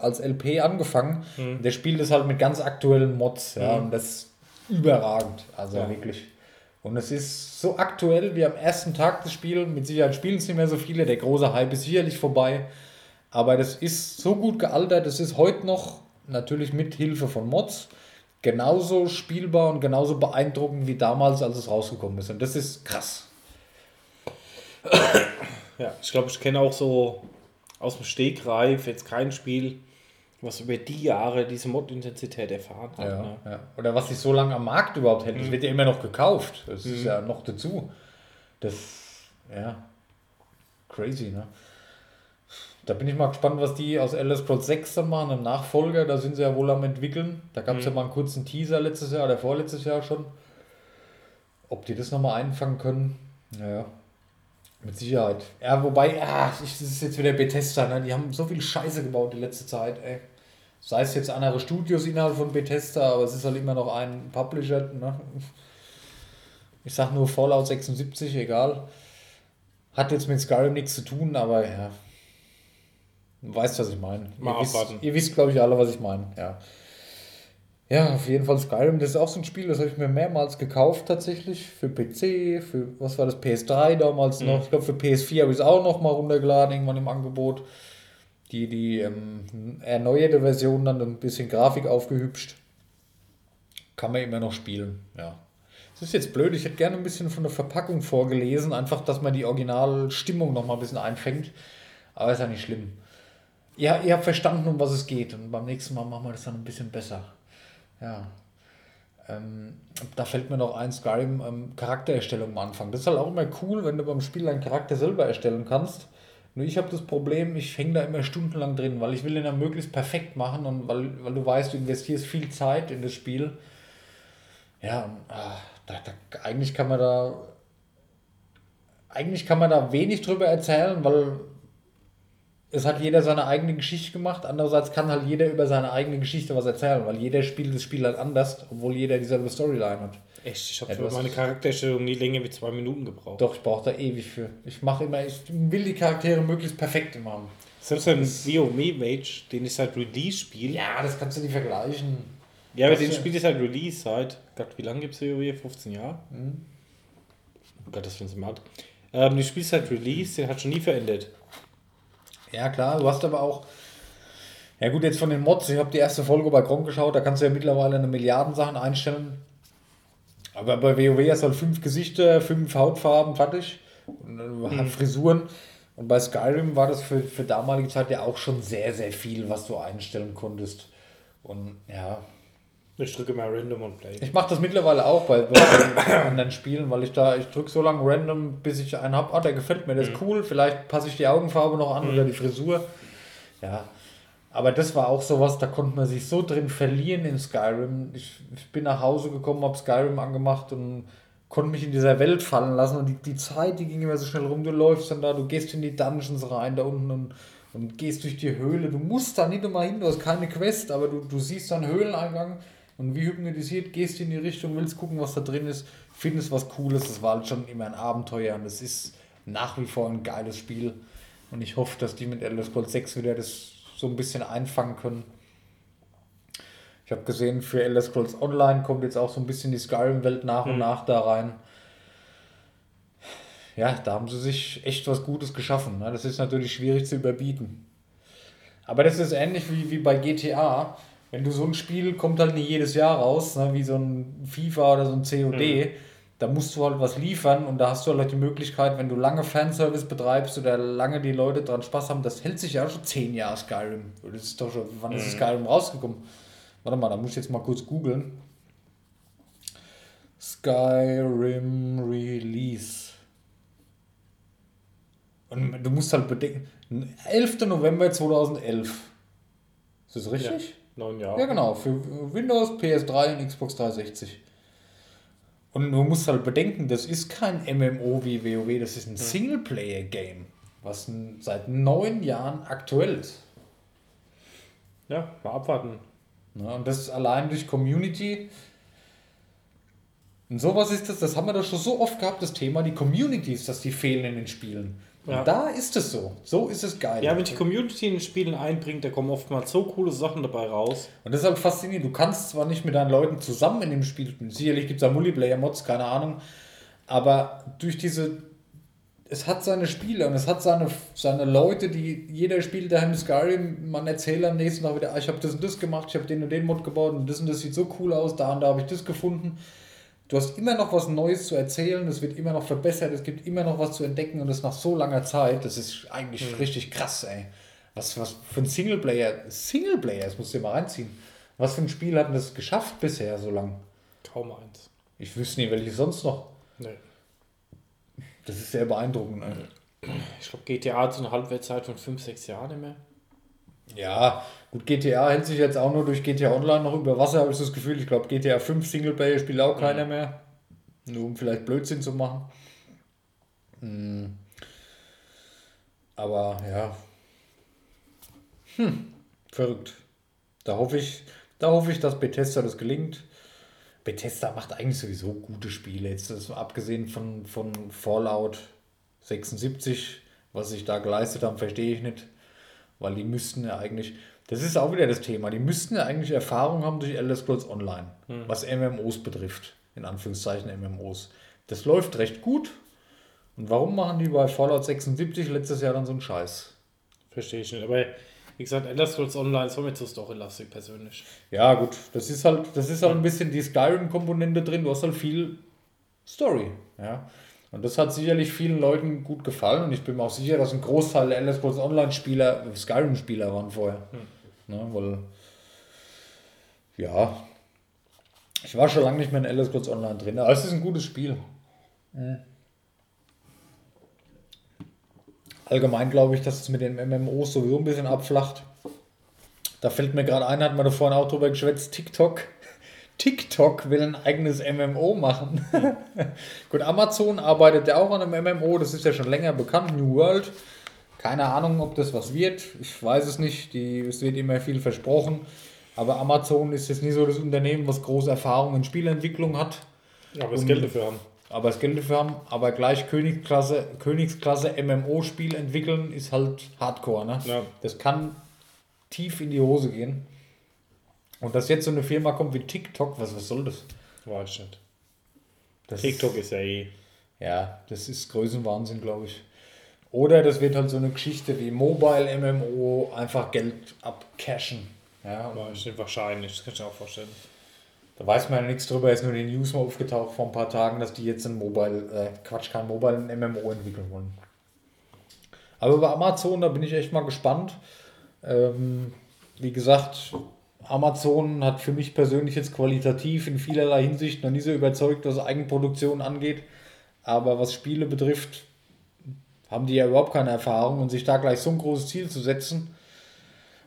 als LP angefangen. Der spielt es halt mit ganz aktuellen Mods, ja, und das ist überragend, also Ja. wirklich. Und es ist so aktuell wie am ersten Tag des Spiels. Mit Sicherheit spielen es nicht mehr so viele. Der große Hype ist sicherlich vorbei. Aber das ist so gut gealtert. Es ist heute noch, natürlich mit Hilfe von Mods, genauso spielbar und genauso beeindruckend wie damals, als es rausgekommen ist. Und das ist krass. Ja, ich glaube, ich kenne auch so aus dem Stegreif jetzt kein Spiel, was über die Jahre diese Mod-Intensität erfahren hat. Ja, Ne? ja. Oder was sich so lange am Markt überhaupt hält. Es wird ja immer noch gekauft. Das ist ja noch dazu. Das, ja, crazy, ne? Da bin ich mal gespannt, was die aus Elder Scrolls 6 dann machen, im Nachfolger. Da sind sie ja wohl am entwickeln. Da gab es ja mal einen kurzen Teaser letztes Jahr oder vorletztes Jahr schon. Ob die das nochmal einfangen können, naja, mit Sicherheit. Ja, wobei, ich, das ist jetzt wieder Bethesda, ne? Die haben so viel Scheiße gebaut die letzte Zeit, ey. Sei es jetzt andere Studios innerhalb von Bethesda, aber es ist halt immer noch ein Publisher, ne? Ich sag nur Fallout 76, egal. Hat jetzt mit Skyrim nichts zu tun, aber ja. Du weißt, was ich meine. Mal ihr wisst, abwarten. ihr wisst, glaube ich, alle, was ich meine, ja. Ja, auf jeden Fall Skyrim, das ist auch so ein Spiel, das habe ich mir mehrmals gekauft tatsächlich. Für PC, für, was war das, PS3 damals noch. Ich glaube, für PS4 habe ich es auch noch mal runtergeladen, irgendwann im Angebot. Die, die ähm, erneuerte Version dann ein bisschen Grafik aufgehübscht. Kann man immer noch spielen, ja. Es ist jetzt blöd, ich hätte gerne ein bisschen von der Verpackung vorgelesen, einfach, dass man die Originalstimmung noch mal ein bisschen einfängt. Aber ist ja nicht schlimm. Ja, ihr habt verstanden, um was es geht. Und beim nächsten Mal machen wir das dann ein bisschen besser. Ja. Ähm, da fällt mir noch ein, Skyrim, ähm, Charaktererstellung am Anfang. Das ist halt auch immer cool, wenn du beim Spiel deinen Charakter selber erstellen kannst. Nur ich habe das Problem, ich hänge da immer stundenlang drin, weil ich will den dann möglichst perfekt machen und weil, weil du weißt, du investierst viel Zeit in das Spiel. Ja, und, ah, da, da, eigentlich kann man da eigentlich kann man da wenig drüber erzählen, weil es hat jeder seine eigene Geschichte gemacht. Andererseits kann halt jeder über seine eigene Geschichte was erzählen, weil jeder spielt das Spiel halt anders, obwohl jeder dieselbe Storyline hat. Echt, ich habe für meine Charakterstellung nie länger wie zwei Minuten gebraucht. Doch, ich brauche da ewig für. Ich mache immer, ich will die Charaktere möglichst perfekt immer haben. Selbst ein WoW Mage, den ich seit Release spiele, Ja, das kannst du nicht vergleichen. Ja, aber den ist- Spiel ist halt Release seit, Gott, wie lange gibt es WoW? 15 Jahre? Mhm. Oh Gott, das findest du mal. Ähm, die Spiel ist halt Release, den hat schon nie verändert. Ja, klar, du hast aber auch. Ja, gut, jetzt von den Mods, ich habe die erste Folge bei Gronk geschaut, da kannst du ja mittlerweile eine Milliarden Sachen einstellen. Aber bei WoW hast du halt fünf Gesichter, fünf Hautfarben, fertig. Und dann hat Frisuren. Und bei Skyrim war das für, für damalige Zeit ja auch schon sehr, sehr viel, was du einstellen konntest. Und ja, Ich drücke mal Random und Play. ich mache das mittlerweile auch bei, bei anderen Spielen, weil ich da, ich drücke so lange random, bis ich einen habe, ah, der gefällt mir, der ist cool, vielleicht passe ich die Augenfarbe noch an oder die Frisur. Ja, aber das war auch sowas, da konnte man sich so drin verlieren in Skyrim. Ich, ich bin nach Hause gekommen, habe Skyrim angemacht und konnte mich in dieser Welt fallen lassen und die, die Zeit, die ging immer so schnell rum, du läufst dann da, du gehst in die Dungeons rein da unten und, und gehst durch die Höhle. Du musst da nicht immer hin, du hast keine Quest, aber du, du siehst dann Höhleneingang und wie hypnotisiert gehst in die Richtung, willst gucken, was da drin ist, findest was Cooles. Das war halt schon immer ein Abenteuer und es ist nach wie vor ein geiles Spiel. Und ich hoffe, dass die mit Elder Scrolls 6 wieder das so ein bisschen einfangen können. Ich habe gesehen, für Elder Scrolls Online kommt jetzt auch so ein bisschen die Skyrim-Welt nach und nach da rein. Ja, da haben sie sich echt was Gutes geschaffen. Ne? Das ist natürlich schwierig zu überbieten. Aber das ist ähnlich wie, wie bei GTA. Wenn du so ein Spiel kommt halt nicht jedes Jahr raus, ne? wie so ein FIFA oder so ein COD. Da musst du halt was liefern und da hast du halt die Möglichkeit, wenn du lange Fanservice betreibst oder lange die Leute dran Spaß haben, das hält sich ja schon zehn Jahre Skyrim. Das ist doch schon, wann ist Skyrim rausgekommen? Warte mal, da muss ich jetzt mal kurz googeln. Skyrim Release. Und du musst halt bedenken, 11. November 2011. Ist das richtig? Neun Ja, Jahre. genau, für Windows, PS3 und Xbox 360. Und du musst halt bedenken, das ist kein MMO wie WoW, das ist ein Singleplayer-Game, was seit neun Jahren aktuell ist. Ja, mal abwarten. Ne? Und das allein durch Community. Und sowas ist das, das haben wir doch schon so oft gehabt, das Thema, die Communities, dass die fehlen in den Spielen. Und Ja. da ist es so. So ist es geil. Ja, wenn die Community in den Spielen einbringt, da kommen oftmals so coole Sachen dabei raus. Und halt faszinierend. Du kannst zwar nicht mit deinen Leuten zusammen in dem Spiel spielen, sicherlich gibt es da Multiplayer-Mods, keine Ahnung, aber durch diese. Es hat seine Spiele und es hat seine, seine Leute, die jeder spielt daheim Skyrim, man erzählt am nächsten Tag wieder, ah, ich habe das und das gemacht, ich habe den und den Mod gebaut und das und das sieht so cool aus, da und da habe ich das gefunden. Du hast immer noch was Neues zu erzählen, es wird immer noch verbessert, es gibt immer noch was zu entdecken und das nach so langer Zeit, das ist eigentlich richtig krass, ey. Was, was für ein Singleplayer, Singleplayer, das musst du dir mal reinziehen. Was für ein Spiel hat denn das geschafft bisher so lang? Kaum eins. Ich wüsste nicht, welches sonst noch. Nee. Das ist sehr beeindruckend. ey. Ich glaube, GTA hat so eine Halbwertszeit von 5, 6 Jahren nicht mehr. Ja, gut, GTA hält sich jetzt auch nur durch GTA Online noch über Wasser, habe ich das Gefühl. Ich glaube, GTA 5 Singleplayer spielt auch keiner mehr. Nur um vielleicht Blödsinn zu machen. Hm. Aber ja. Hm, verrückt. Da hoffe ich, da hoffe ich, dass Bethesda das gelingt. Bethesda macht eigentlich sowieso gute Spiele. Jetzt das abgesehen von, von Fallout 76, was sich da geleistet haben, verstehe ich nicht. Weil die müssten ja eigentlich, das ist auch wieder das Thema, die müssten ja eigentlich Erfahrung haben durch Elder Scrolls Online, was MMOs betrifft. In Anführungszeichen MMOs. Das läuft recht gut. Und warum machen die bei Fallout 76 letztes Jahr dann so einen Scheiß? Verstehe ich nicht. Aber wie gesagt, Elder Scrolls Online ist mir zu storylastig persönlich. Ja, gut, das ist halt, das ist halt ein bisschen die Skyrim-Komponente drin. Du hast halt viel Story. Ja. Und das hat sicherlich vielen Leuten gut gefallen. Und ich bin mir auch sicher, dass ein Großteil der Elder Scrolls Online-Spieler Skyrim-Spieler waren vorher. Ne, weil, ja, ich war schon lange nicht mehr in Elder Scrolls Online drin. Aber es ist ein gutes Spiel. Mhm. Allgemein glaube ich, dass es mit den MMOs sowieso ein bisschen abflacht. Da fällt mir gerade ein, hat man da vorhin auch drüber geschwätzt, TikTok. TikTok will ein eigenes MMO machen. Gut, Amazon arbeitet ja auch an einem MMO, das ist ja schon länger bekannt, New World. Keine Ahnung, ob das was wird. Ich weiß es nicht. Die, es wird immer viel versprochen. Aber Amazon ist jetzt nicht so das Unternehmen, was große Erfahrung in Spielentwicklung hat. Aber das Und- Geld dafür haben. Aber das Geld dafür haben, aber gleich Königsklasse, Königsklasse MMO-Spiel entwickeln, ist halt Hardcore. Ne? Ja. Das kann tief in die Hose gehen. Und dass jetzt so eine Firma kommt wie TikTok, was, was soll das? Weiß ich nicht. das TikTok ist ja eh. Ja, das ist Größenwahnsinn, glaube ich. Oder das wird halt so eine Geschichte wie Mobile MMO, einfach Geld abcashen. Ja, nicht, wahrscheinlich. Das kann ich mir auch vorstellen. da weiß man ja nichts drüber, ist nur in den News mal aufgetaucht vor ein paar Tagen, dass die jetzt ein Mobile, äh, Quatsch, kein Mobile, ein MMO entwickeln wollen. Aber bei Amazon, da bin ich echt mal gespannt. Ähm, wie gesagt, Amazon hat für mich persönlich jetzt qualitativ in vielerlei Hinsicht noch nie so überzeugt, was Eigenproduktion angeht. Aber was Spiele betrifft, haben die ja überhaupt keine Erfahrung und sich da gleich so ein großes Ziel zu setzen.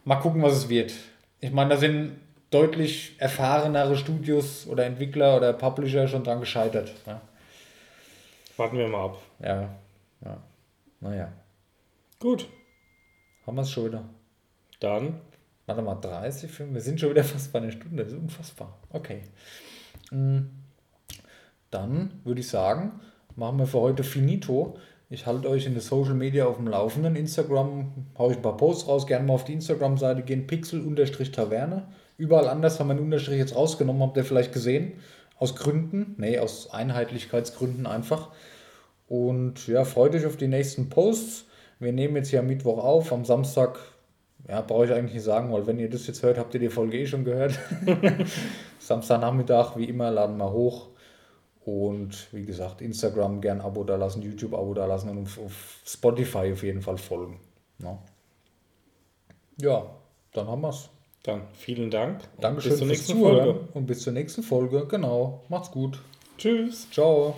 Mal gucken, was es wird. Ich meine, da sind deutlich erfahrenere Studios oder Entwickler oder Publisher schon dran gescheitert. Ja, Warten wir mal ab. ja. ja. Naja, Gut. haben wir es schon wieder. Dann Warte mal, 30 Filme. Wir sind schon wieder fast bei einer Stunde. Das ist unfassbar. Okay. Mm, Dann würde ich sagen, machen wir für heute finito. Ich halte euch in den Social Media auf dem Laufenden. Instagram haue ich ein paar Posts raus. Gerne mal auf die Instagram-Seite gehen. Pixel-Taverne. Überall anders haben wir einen Unterstrich jetzt rausgenommen. Habt ihr vielleicht gesehen? Aus Gründen. Nee, aus Einheitlichkeitsgründen einfach. Und ja, freut euch auf die nächsten Posts. Wir nehmen jetzt hier am Mittwoch auf. Am Samstag, ja, brauche ich eigentlich nicht sagen, weil wenn ihr das jetzt hört, habt ihr die Folge eh schon gehört. Samstagnachmittag, wie immer, laden wir hoch. Und wie gesagt, Instagram gern Abo da lassen, YouTube Abo da lassen und auf, Spotify auf jeden Fall folgen. Ja, ja dann haben wir's. Dann vielen Dank. Dankeschön Bis zur fürs nächsten Zuhören Folge. und bis zur nächsten Folge. Genau, macht's gut. Tschüss. Ciao.